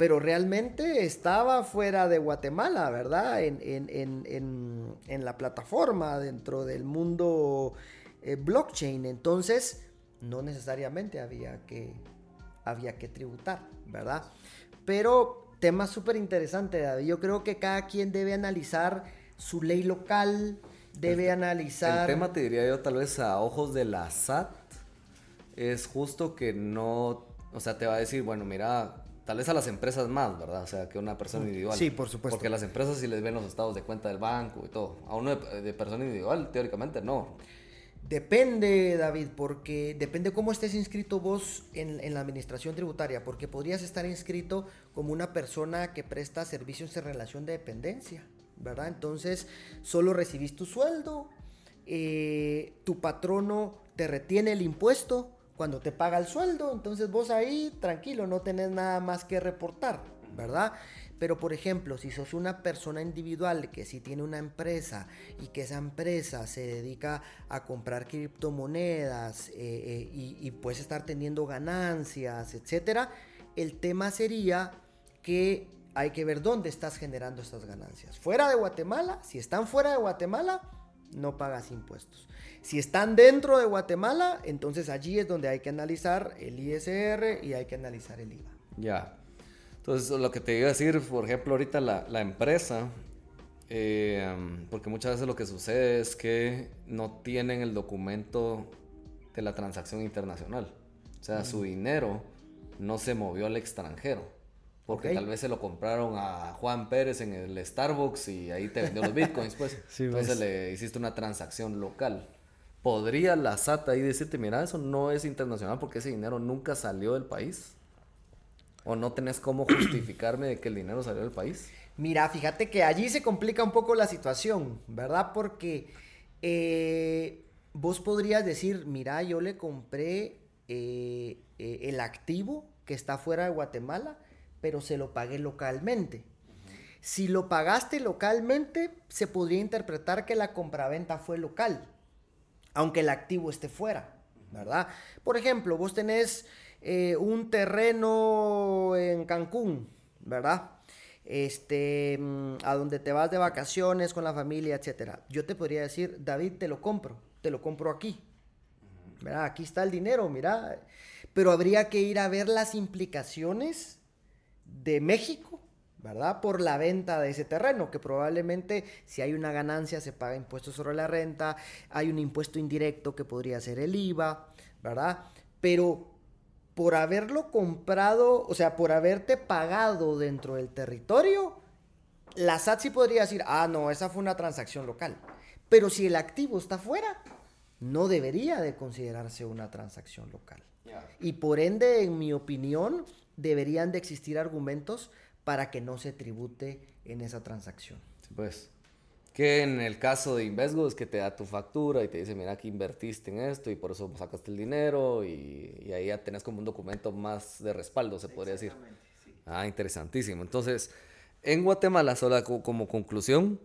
pero realmente estaba fuera de Guatemala, ¿verdad? En, la plataforma, dentro del mundo eh, blockchain. Entonces, no necesariamente había que, había que tributar, ¿verdad? Pero tema súper interesante, David. Yo creo que cada quien debe analizar su ley local, debe analizar... El tema, te diría yo, tal vez a ojos de la SAT, es justo que no, o sea, te va a decir, bueno, mira, tal vez a las empresas más, ¿verdad? O sea, que una persona individual. Sí, por supuesto. Porque las empresas sí les ven los estados de cuenta del banco y todo. A uno de, persona individual, teóricamente, no. Depende, David, porque depende cómo estés inscrito vos en, en, la administración tributaria, porque podrías estar inscrito como una persona que presta servicios en relación de dependencia, ¿verdad? Entonces, solo recibís tu sueldo, eh, tu patrono te retiene el impuesto, cuando te paga el sueldo, entonces vos ahí tranquilo, no tenés nada más que reportar, ¿verdad? Pero por ejemplo, si sos una persona individual que sí tiene una empresa y que esa empresa se dedica a comprar criptomonedas eh, eh, y, y puedes estar teniendo ganancias, etcétera, el tema sería que hay que ver dónde estás generando estas ganancias. Fuera de Guatemala, si están fuera de Guatemala, no pagas impuestos. Si están dentro de Guatemala, entonces allí es donde hay que analizar el ISR y hay que analizar el IVA. Ya. Entonces, lo que te iba a decir, por ejemplo, ahorita la, empresa, eh, porque muchas veces lo que sucede es que no tienen el documento de la transacción internacional. O sea, su dinero no se movió al extranjero. Porque tal vez se lo compraron a Juan Pérez en el Starbucks y ahí te vendió los (laughs) bitcoins, pues. Entonces pues. le hiciste una transacción local. ¿Podría la SAT ahí decirte, mira, eso no es internacional porque ese dinero nunca salió del país? ¿O no tenés cómo (clears throat) justificarme de que el dinero salió del país? Mira, fíjate que allí se complica un poco la situación, ¿verdad? Porque eh, vos podrías decir, mira, yo le compré eh, eh, el activo que está fuera de Guatemala pero se lo pagué localmente. Si lo pagaste localmente, se podría interpretar que la compraventa fue local, aunque el activo esté fuera, ¿verdad? Por ejemplo, vos tenés eh, un terreno en Cancún, ¿verdad? Este, mm, a donde te vas de vacaciones con la familia, etcétera. Yo te podría decir, David, te lo compro, te lo compro aquí. ¿Verdad? Aquí está el dinero, mira. Pero habría que ir a ver las implicaciones de México, ¿verdad? Por la venta de ese terreno, que probablemente si hay una ganancia se paga impuesto sobre la renta, hay un impuesto indirecto que podría ser el IVA, ¿verdad? Pero por haberlo comprado, o sea, por haberte pagado dentro del territorio, la SAT sí podría decir, ah, no, esa fue una transacción local. Pero si el activo está fuera, no debería de considerarse una transacción local. Y por ende, en mi opinión, deberían de existir argumentos para que no se tribute en esa transacción. pues. Que en el caso de Invesgo es que te da tu factura y te dice, mira, que invertiste en esto y por eso sacaste el dinero y, ahí ya tenés como un documento más de respaldo, se podría decir. Ah, interesantísimo. Entonces, en Guatemala, solo como conclusión,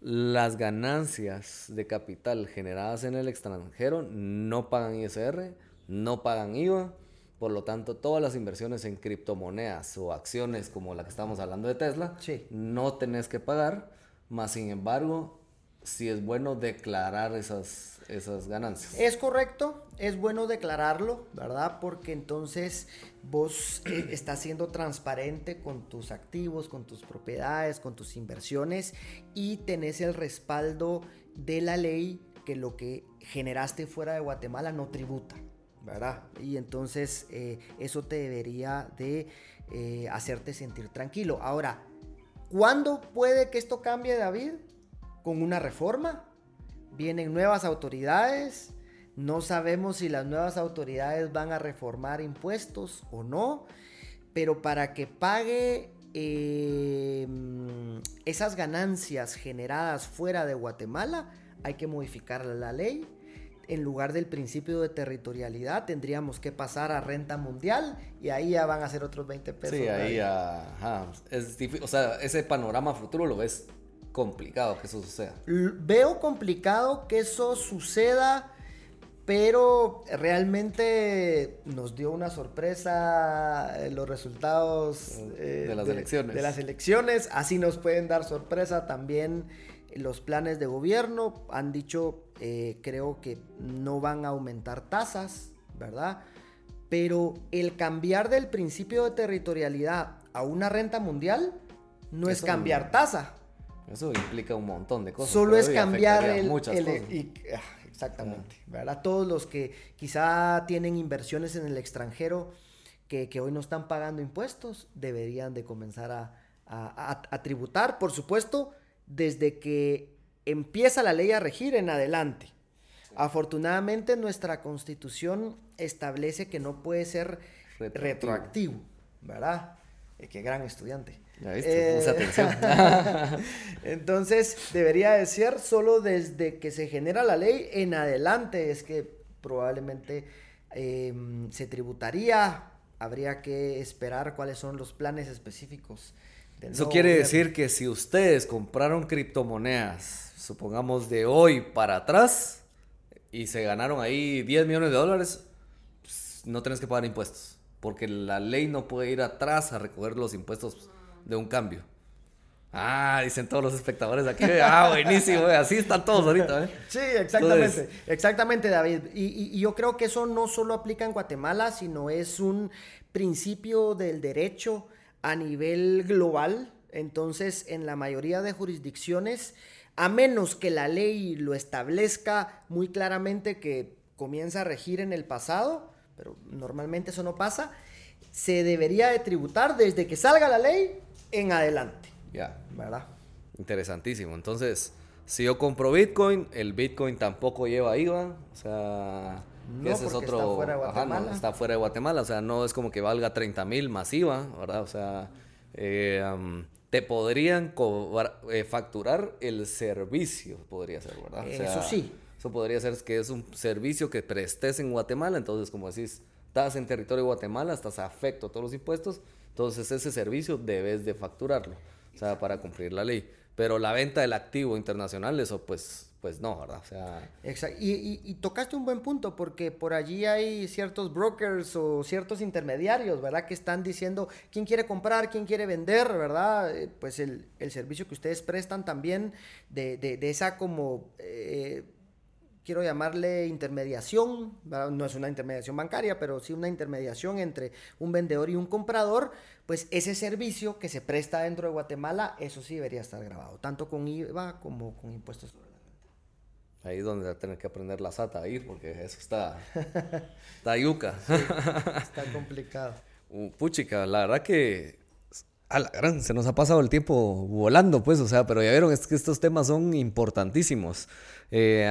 las ganancias de capital generadas en el extranjero no pagan ISR, no pagan IVA por lo tanto, todas las inversiones en criptomonedas o acciones como la que estamos hablando de Tesla, no tenés que pagar, más sin embargo, sí es bueno declarar esas, esas ganancias. Es correcto, es bueno declararlo, ¿verdad? Porque entonces vos eh, estás siendo transparente con tus activos, con tus propiedades, con tus inversiones y tenés el respaldo de la ley que lo que generaste fuera de Guatemala no tributa. Y entonces eh, eso te debería de eh, hacerte sentir tranquilo. Ahora, ¿cuándo puede que esto cambie, David? Con una reforma. Vienen nuevas autoridades. No sabemos si las nuevas autoridades van a reformar impuestos o no. Pero para que pague em, esas ganancias generadas fuera de Guatemala, hay que modificar la ley en lugar del principio de territorialidad, tendríamos que pasar a renta mundial y ahí ya van a ser otros 20 pesos. Sí, ahí ya, es difícil, o sea, ese panorama futuro lo ves complicado que eso suceda. Veo complicado que eso suceda, pero realmente nos dio una sorpresa eh, los resultados de eh, las elecciones. De las elecciones, así nos pueden dar sorpresa también los planes de gobierno han dicho, eh, creo que no van a aumentar tasas, ¿verdad? Pero el cambiar del principio de territorialidad a una renta mundial no es cambiar tasa. Eso implica un montón de cosas. Solo es cambiar el, ah, exactamente, ¿verdad? Todos los que quizá tienen inversiones en el extranjero que, hoy no están pagando impuestos deberían de comenzar a, a tributar, por supuesto, desde que empieza la ley a regir en adelante. Afortunadamente nuestra constitución establece que no puede ser retroactivo, ¿verdad? Eh, qué gran estudiante. Ya viste, eh, atención. (laughs) Entonces, debería decir solo desde que se genera la ley en adelante es que probablemente em, se tributaría. Habría que esperar cuáles son los planes específicos. Eso quiere decir que si ustedes compraron criptomonedas, supongamos de hoy para atrás, y se ganaron ahí 10 millones de dólares, pues, no tenés que pagar impuestos. Porque la ley no puede ir atrás a recoger los impuestos de un cambio. Ah, dicen todos los espectadores aquí. Ah, buenísimo, así están todos ahorita. ¿eh? Sí, exactamente. exactamente, David. Y, y, yo creo que eso no solo aplica en Guatemala, sino es un principio del derecho a nivel global. Entonces, en la mayoría de jurisdicciones, a menos que la ley lo establezca muy claramente que comienza a regir en el pasado, pero normalmente eso no pasa, se debería de tributar desde que salga la ley en adelante. Ya. ¿Verdad? Interesantísimo. Entonces, si yo compro Bitcoin, el Bitcoin tampoco lleva IVA, o sea... No, ese es otro, está fuera de Guatemala. está fuera de Guatemala, o sea, no es como que valga 30 mil masiva, ¿verdad? O sea, eh, te podrían eh, facturar el servicio, podría ser, ¿verdad? eso sí. Eso podría ser que es un servicio que prestes en Guatemala, entonces como decís, estás en territorio de Guatemala, estás afecto a todos los impuestos, entonces ese servicio debes de facturarlo, o sea, para cumplir la ley. Pero la venta del activo internacional, eso pues pues no, ¿verdad? O sea... Exacto. Y, tocaste un buen punto porque por allí hay ciertos brokers o ciertos intermediarios, ¿verdad? Que están diciendo quién quiere comprar, quién quiere vender, ¿verdad? Eh, pues el, servicio que ustedes prestan también de, de, esa como... Eh, quiero llamarle intermediación, no es una intermediación bancaria, pero sí una intermediación entre un vendedor y un comprador, pues ese servicio que se presta dentro de Guatemala, eso sí debería estar grabado, tanto con IVA como con impuestos Ahí es donde va a tener que aprender la SATA a ir, porque eso está, (laughs) está yuca. está complicado. (laughs) Uh, puchica, la verdad que a la gran, se nos ha pasado el tiempo volando, pues, o sea, pero ya vieron, es que estos temas son importantísimos. Eh,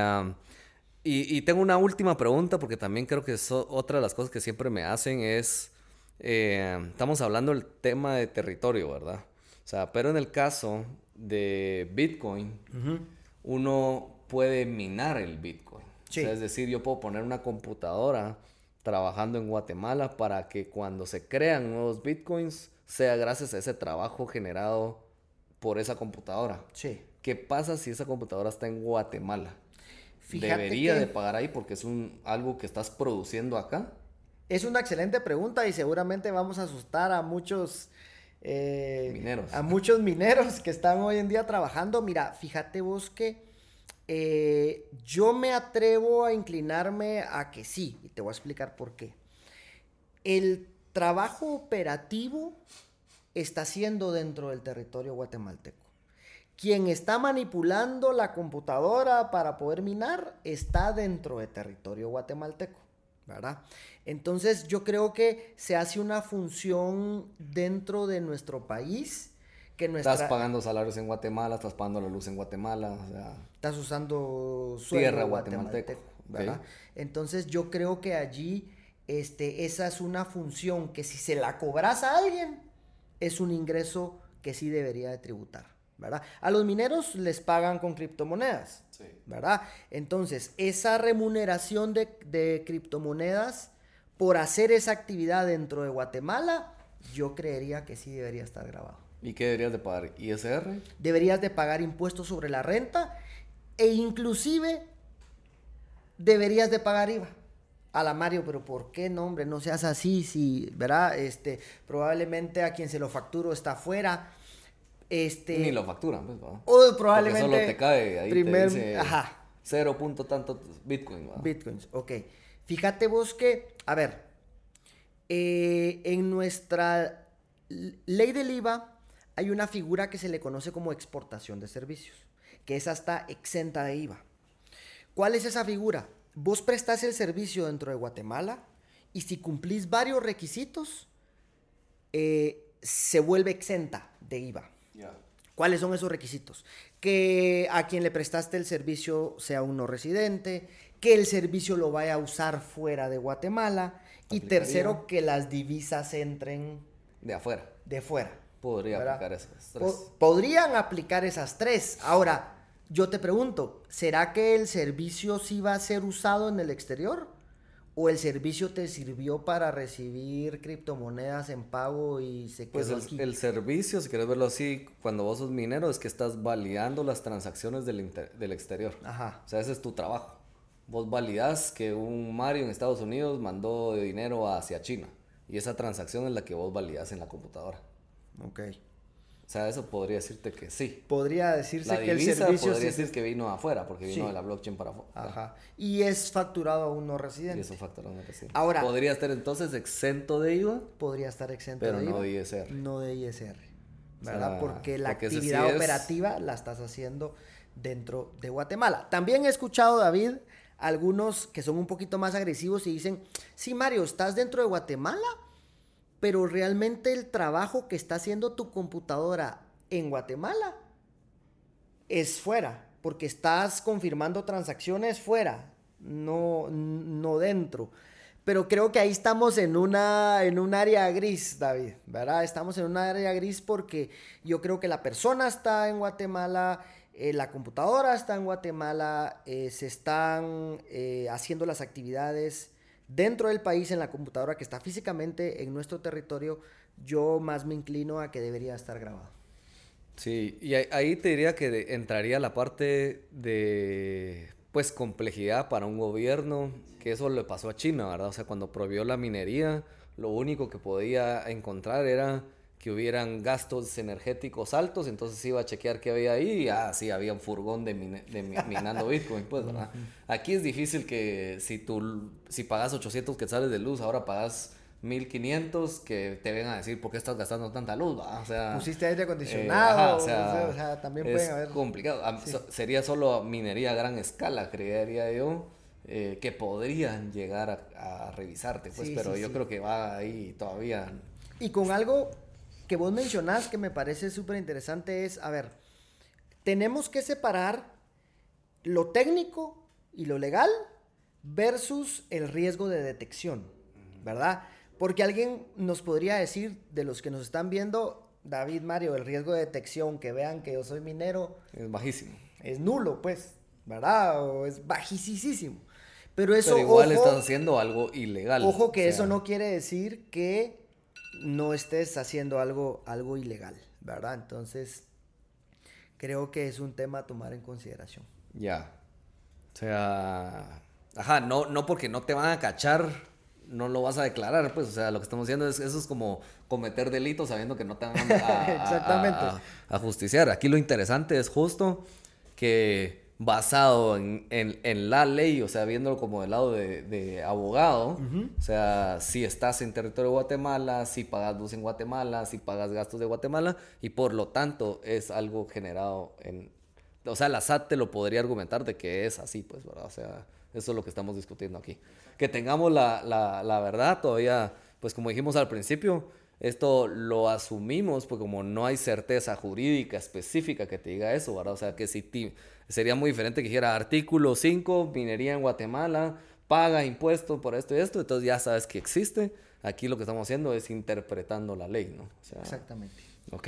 y, tengo una última pregunta, porque también creo que otra de las cosas que siempre me hacen es, eh, estamos hablando del tema de territorio, ¿verdad? O sea, pero en el caso de Bitcoin, uno puede minar el Bitcoin. es decir, yo puedo poner una computadora trabajando en Guatemala para que cuando se crean nuevos Bitcoins sea gracias a ese trabajo generado por esa computadora. Sí. ¿Qué pasa si esa computadora está en Guatemala? ¿Debería de pagar ahí porque es un, algo que estás produciendo acá? Es una excelente pregunta y seguramente vamos a asustar a muchos... Eh, mineros. A muchos (laughs) mineros que están hoy en día trabajando. Mira, fíjate vos que eh, yo me atrevo a inclinarme a que sí, y te voy a explicar por qué. El trabajo operativo está siendo dentro del territorio guatemalteco. Quien está manipulando la computadora para poder minar está dentro del territorio guatemalteco, ¿verdad? Entonces yo creo que se hace una función dentro de nuestro país Estás pagando salarios en Guatemala, estás pagando la luz en Guatemala, o sea... Estás usando tierra guatemalteco, ¿verdad? Entonces yo creo que allí este, esa es una función que si se la cobras a alguien, es un ingreso que sí debería de tributar, ¿verdad? A los mineros les pagan con criptomonedas, ¿verdad? Entonces, esa remuneración de, de criptomonedas por hacer esa actividad dentro de Guatemala, yo creería que sí debería estar grabado. ¿Y qué deberías de pagar? ¿ISR? Deberías de pagar impuestos sobre la renta e inclusive deberías de pagar IVA. A la Mario, pero ¿por qué no, hombre? No seas así, si, ¿verdad? Este, probablemente a quien se lo facturo está afuera. Este, Ni lo facturan, pues, O probablemente. Porque solo te cae ahí primer, te dice ajá. Cero punto tanto Bitcoin, Bitcoins, ok. Fíjate vos que, a ver, Eh, en nuestra ley del IVA hay una figura que se le conoce como exportación de servicios, que esa está exenta de IVA. ¿Cuál es esa figura? Vos prestás el servicio dentro de Guatemala y si cumplís varios requisitos, eh, se vuelve exenta de IVA. ¿Cuáles son esos requisitos? Que a quien le prestaste el servicio sea un no residente, que el servicio lo vaya a usar fuera de Guatemala y tercero, que las divisas entren de afuera. De fuera. Podría aplicar esas tres. podrían aplicar esas tres. Ahora, yo te pregunto, ¿será que el servicio sí va a ser usado en el exterior? O el servicio te sirvió para recibir criptomonedas en pago y se quedó pues el, el, servicio, si quieres verlo así, cuando vos sos minero es que estás validando las transacciones del, del exterior. Ajá. O sea, ese es tu trabajo. Vos validas que un Mario en Estados Unidos mandó dinero hacia China y esa transacción es la que vos validas en la computadora. Ok. O sea, eso podría decirte que sí. Podría decirse que el servicio podría decir que vino afuera, porque vino de la blockchain para afuera. Ajá. Y es facturado a un no residente. Y eso facturado a un no residente. Ahora. ¿Podría estar entonces exento de IVA? Podría estar exento de IVA. Pero no de ISR. No de ISR. ¿Verdad? porque la actividad operativa la estás haciendo dentro de Guatemala. También he escuchado, David, algunos que son un poquito más agresivos y dicen, sí, Mario, estás dentro de Guatemala, pero realmente el trabajo que está haciendo tu computadora en Guatemala es fuera, porque estás confirmando transacciones fuera, no, no dentro. Pero creo que ahí estamos en una en un área gris, David, ¿verdad? Estamos en un área gris porque yo creo que la persona está en Guatemala, eh, la computadora está en Guatemala, eh, se están eh, haciendo las actividades dentro del país en la computadora que está físicamente en nuestro territorio, yo más me inclino a que debería estar grabado. Sí, y ahí te diría que entraría la parte de pues complejidad para un gobierno, que eso le pasó a China, ¿verdad? O sea, cuando prohibió la minería, lo único que podía encontrar era que hubieran gastos energéticos altos, entonces iba a chequear qué había ahí y ah, sí, había un furgón de, de minando Bitcoin, pues, ¿verdad? Aquí es difícil que si tú, si pagas 800 quetzales de luz, ahora pagas 1500 que te vengan a decir por qué estás gastando tanta luz, ¿va? O sea... Pusiste aire acondicionado, o, sea, también pueden haber... complicado, sería solo minería a gran escala, creería yo. Eh, que podrían llegar a, revisarte, pues, pero yo creo que va ahí todavía. Y con algo que vos mencionás que me parece súper interesante es, a ver, tenemos que separar lo técnico y lo legal versus el riesgo de detección, ¿verdad? Porque alguien nos podría decir, de los que nos están viendo, David, Mario, el riesgo de detección, que vean que yo soy minero. Es bajísimo. Es nulo, pues, ¿verdad? O es bajísimo. Pero eso. Pero igual estás haciendo algo ilegal. Ojo que eso no quiere decir que no estés haciendo algo, algo ilegal, ¿verdad? Entonces, creo que es un tema a tomar en consideración. Ya. O sea, ajá, no, no porque no te van a cachar, no lo vas a declarar, pues, o sea, lo que estamos haciendo es, eso es como cometer delitos sabiendo que no te van (laughs) a, a justiciar. Aquí lo interesante es justo que basado en, en, la ley, o sea, viéndolo como del lado de, abogado, o sea, si estás en territorio de Guatemala, si pagas luz en Guatemala, si pagas gastos de Guatemala, y por lo tanto es algo generado en... O sea, la SAT te lo podría argumentar de que es así, pues, ¿verdad? O sea, eso es lo que estamos discutiendo aquí. Que tengamos la, la, la verdad todavía, pues como dijimos al principio, esto lo asumimos, pues como no hay certeza jurídica específica que te diga eso, ¿verdad? O sea, que si sería muy diferente que dijera artículo 5, minería en Guatemala, paga impuestos por esto y esto, entonces ya sabes que existe. Aquí lo que estamos haciendo es interpretando la ley, ¿no? Exactamente. Ok.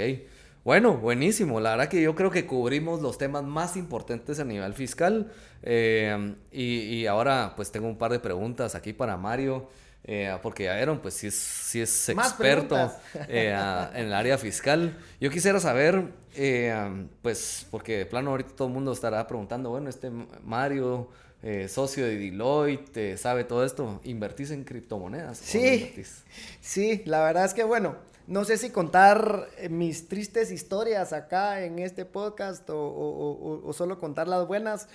Bueno, buenísimo. La verdad que yo creo que cubrimos los temas más importantes a nivel fiscal. Eh, y, y, ahora pues tengo un par de preguntas aquí para Mario. Eh, porque ya vieron, pues sí es, sí es experto eh, en el área fiscal. Yo quisiera saber, eh, pues, porque de plano ahorita todo el mundo estará preguntando, bueno, este Mario, socio de Deloitte, sabe todo esto, ¿invertís en criptomonedas? Sí, sí, la verdad es que bueno, no sé si contar mis tristes historias acá en este podcast o, o solo contar las buenas.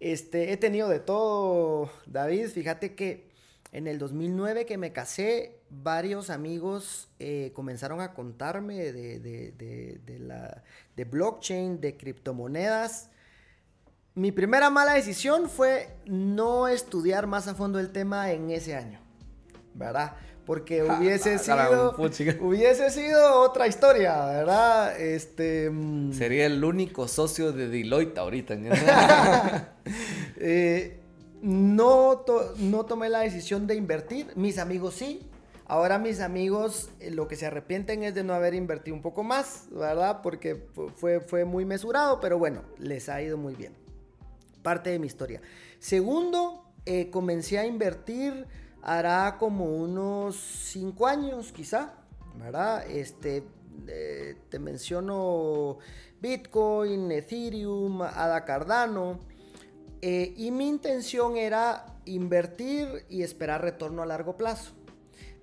Este, he tenido de todo, David, fíjate que En el 2009 que me casé, varios amigos eh, comenzaron a contarme de, de, la, de blockchain, de criptomonedas. Mi primera mala decisión fue no estudiar más a fondo el tema en ese año, ¿verdad? Porque (laughs) hubiese sido (laughs) hubiese sido otra historia, ¿verdad? Este mm, sería el único socio de Deloitte ahorita. (laughs) eh, no, no tomé la decisión de invertir, mis amigos sí. Ahora mis amigos eh, lo que se arrepienten es de no haber invertido un poco más, ¿verdad? Porque fue, fue muy mesurado, pero bueno, les ha ido muy bien. Parte de mi historia. Segundo, eh, comencé a invertir hará como unos 5 años quizá, ¿verdad? Este, eh, te menciono Bitcoin, Ethereum, Ada Cardano. Eh, y mi intención era invertir y esperar retorno a largo plazo.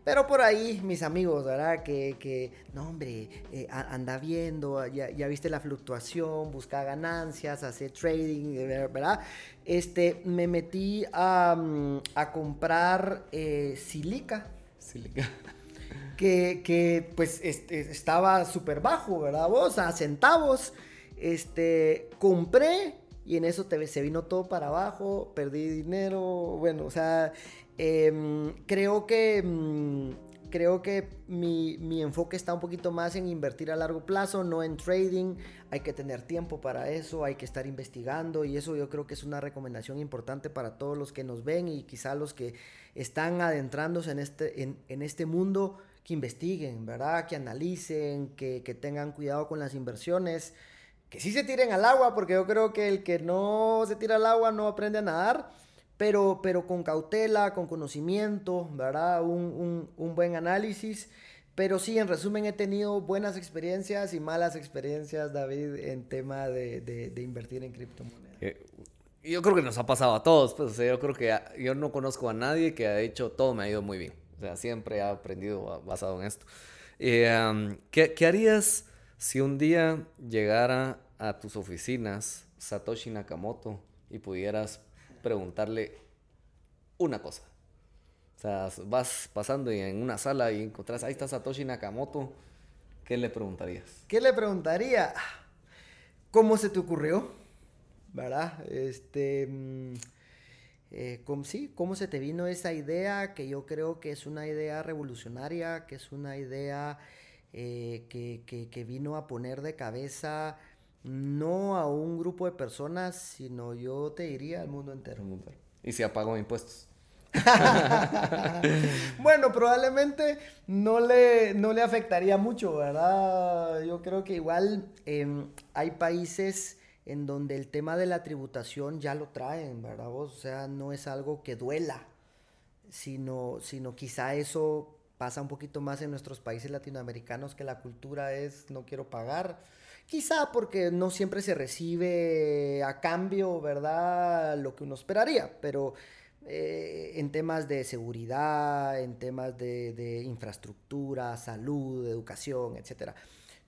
Pero por ahí, mis amigos, ¿verdad? Que, no, hombre, eh, anda viendo, ya, viste la fluctuación, busca ganancias, hace trading, eh, ¿verdad? Este, me metí a, mm, comprar silica. Silica. (laughs) Que, pues este, estaba súper bajo, ¿verdad? Vos, a centavos. Este, compré y en eso se vino todo para abajo, perdí dinero, bueno, o sea, em, creo que... Mm, creo que mi, mi, enfoque está un poquito más en invertir a largo plazo, no en trading. Hay que tener tiempo para eso, hay que estar investigando y eso yo creo que es una recomendación importante para todos los que nos ven y quizá los que están adentrándose en este, en, en este mundo, que investiguen, ¿verdad? Que analicen, que, que tengan cuidado con las inversiones que sí se tiren al agua, porque yo creo que el que no se tira al agua no aprende a nadar, pero, pero con cautela, con conocimiento, ¿verdad? Un, buen análisis. Pero sí, en resumen, he tenido buenas experiencias y malas experiencias, David, en tema de, invertir en criptomonedas. Eh, yo creo que nos ha pasado a todos, pues, yo creo que yo no conozco a nadie que ha hecho todo me ha ido muy bien. O sea, siempre he aprendido basado en esto. Eh, ¿qué, ¿Qué harías si un día llegara a tus oficinas Satoshi Nakamoto y pudieras preguntarle una cosa. O sea, vas pasando en una sala y encontrás, ahí está Satoshi Nakamoto, ¿qué le preguntarías? ¿Qué le preguntaría? ¿Cómo se te ocurrió? ¿Verdad? Este... Mm, eh, ¿cómo, sí, ¿Cómo se te vino esa idea? Que yo creo que es una idea revolucionaria, que es una idea eh, que, vino a poner de cabeza no a un grupo de personas, sino yo te diría al mundo entero. ¿Y si apago impuestos? (laughs) bueno, probablemente no le, no le afectaría mucho, ¿verdad? Yo creo que igual em, hay países en donde el tema de la tributación ya lo traen, ¿verdad? O sea, no es algo que duela, sino, sino quizá eso pasa un poquito más en nuestros países latinoamericanos que la cultura es no quiero pagar. Quizá porque no siempre se recibe a cambio, ¿verdad? Lo que uno esperaría, pero eh, en temas de seguridad, en temas de, de infraestructura, salud, educación, etc.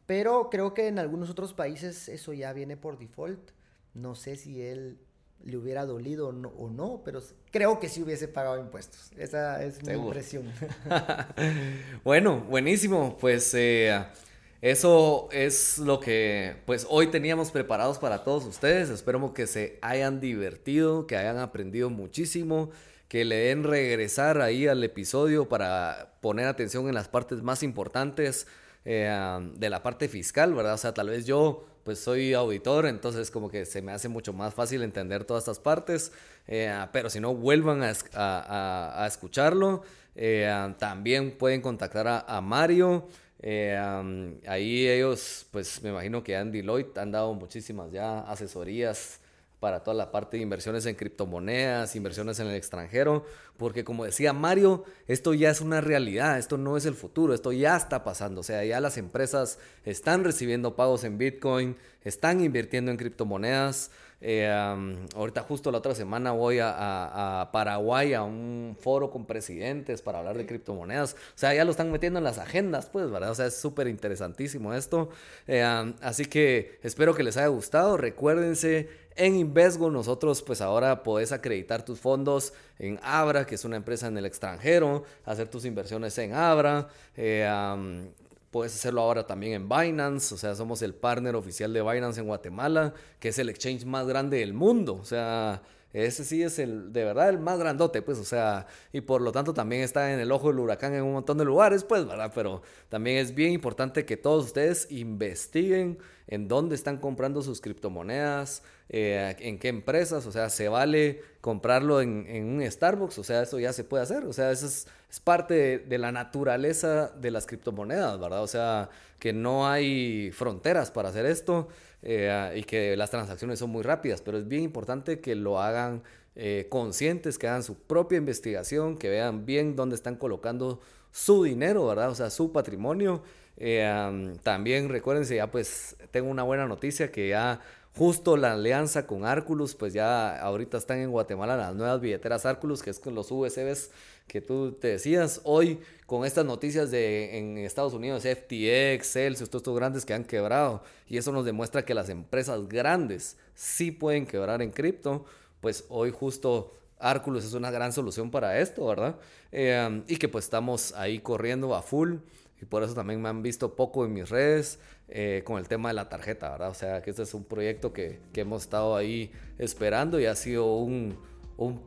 Pero creo que en algunos otros países eso ya viene por default. No sé si él le hubiera dolido o no, pero creo que sí hubiese pagado impuestos. Esa es mi impresión. (laughs) bueno, buenísimo. Pues eh, eso es lo que pues hoy teníamos preparados para todos ustedes. Espero que se hayan divertido, que hayan aprendido muchísimo, que le den regresar ahí al episodio para poner atención en las partes más importantes eh, de la parte fiscal, ¿verdad? O sea, tal vez yo pues soy auditor, entonces como que se me hace mucho más fácil entender todas estas partes, eh, pero si no, vuelvan a, escucharlo. Eh, también pueden contactar a, Mario. Eh, ahí ellos, pues me imagino que han Deloitte han dado muchísimas ya asesorías para toda la parte de inversiones en criptomonedas, inversiones en el extranjero, porque como decía Mario, esto ya es una realidad, esto no es el futuro, esto ya está pasando, o sea, ya las empresas están recibiendo pagos en Bitcoin, están invirtiendo en criptomonedas. Eh, ahorita justo la otra semana voy a, Paraguay a un foro con presidentes para hablar de criptomonedas. O sea, ya lo están metiendo en las agendas, pues, ¿verdad? O sea, es súper interesantísimo esto. Eh, así que espero que les haya gustado. Recuérdense En Invesgo nosotros pues ahora podés acreditar tus fondos en Abra, que es una empresa en el extranjero, hacer tus inversiones en Abra. Eh, puedes hacerlo ahora también en Binance, o sea, somos el partner oficial de Binance en Guatemala, que es el exchange más grande del mundo. O sea, ese sí es el, de verdad, el más grandote, pues, o sea, y por lo tanto también está en el ojo del huracán en un montón de lugares, pues, ¿verdad? Pero también es bien importante que todos ustedes investiguen en dónde están comprando sus criptomonedas, eh, en qué empresas, o sea, se vale comprarlo en, un Starbucks, o sea, eso ya se puede hacer, o sea, eso es, parte de, la naturaleza de las criptomonedas, ¿verdad? O sea, que no hay fronteras para hacer esto. Eh, y que las transacciones son muy rápidas, pero es bien importante que lo hagan eh, conscientes, que hagan su propia investigación, que vean bien dónde están colocando su dinero, ¿verdad? O sea, su patrimonio. Eh, también recuérdense, ya pues tengo una buena noticia que ya justo la alianza con Arculus, pues ya ahorita están en Guatemala las nuevas billeteras Arculus, que es con los USBs que tú te decías hoy con estas noticias de en Estados Unidos, FTX, Celsius, todos estos grandes que han quebrado. Y eso nos demuestra que las empresas grandes sí pueden quebrar en cripto. Pues hoy justo Arculus es una gran solución para esto, ¿verdad? Eh, y que pues estamos ahí corriendo a full. Y por eso también me han visto poco en mis redes eh, con el tema de la tarjeta, ¿verdad? O sea, que este es un proyecto que, que hemos estado ahí esperando y ha sido un, un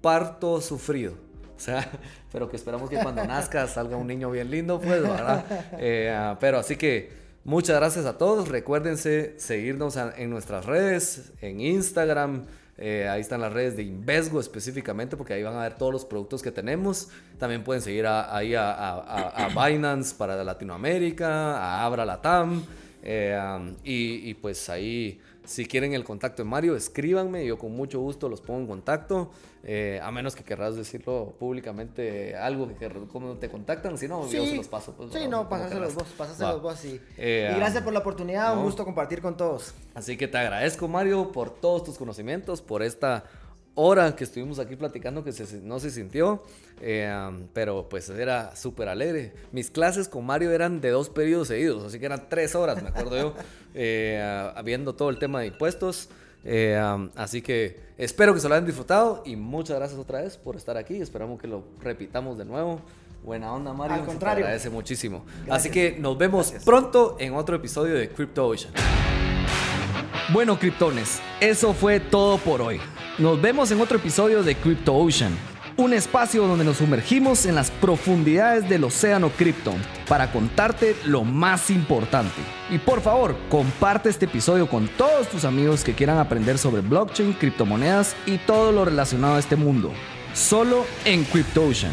parto sufrido. O sea, (laughs) pero que esperamos que cuando nazca salga un niño bien lindo, pues, ¿verdad? Eh, ah, pero así que muchas gracias a todos. Recuérdense seguirnos en nuestras redes, en Instagram. Eh, ahí están las redes de Invesgo específicamente, porque ahí van a ver todos los productos que tenemos. También pueden seguir ahí a, a, (clears throat) Binance para Latinoamérica, a Abra Latam. Eh, y, y pues ahí si quieren el contacto de Mario, escríbanme, yo con mucho gusto los pongo en contacto, eh, a menos que querrás decirlo públicamente algo que cómo te contactan, si no, yo se los paso. Pues, sí, no, pásaselos vos, pásaselos vos y, eh, y gracias por la oportunidad, un gusto compartir con todos. Así que te agradezco Mario por todos tus conocimientos, por esta hora que estuvimos aquí platicando que no se sintió, eh, pero pues era súper alegre. Mis clases con Mario eran de dos periodos seguidos, así que eran tres horas, me acuerdo yo, (laughs) eh, viendo todo el tema de impuestos. Eh, así que espero que se lo hayan disfrutado y muchas gracias otra vez por estar aquí. Esperamos que lo repitamos de nuevo. Buena onda, Mario. Al contrario. Te agradece muchísimo. Así que nos vemos pronto en otro episodio de Crypto Ocean. Bueno, criptones, eso fue todo por hoy. Nos vemos en otro episodio de Crypto Ocean, un espacio donde nos sumergimos en las profundidades del océano cripto para contarte lo más importante. Y por favor, comparte este episodio con todos tus amigos que quieran aprender sobre blockchain, criptomonedas y todo lo relacionado a este mundo. Solo en Crypto Ocean.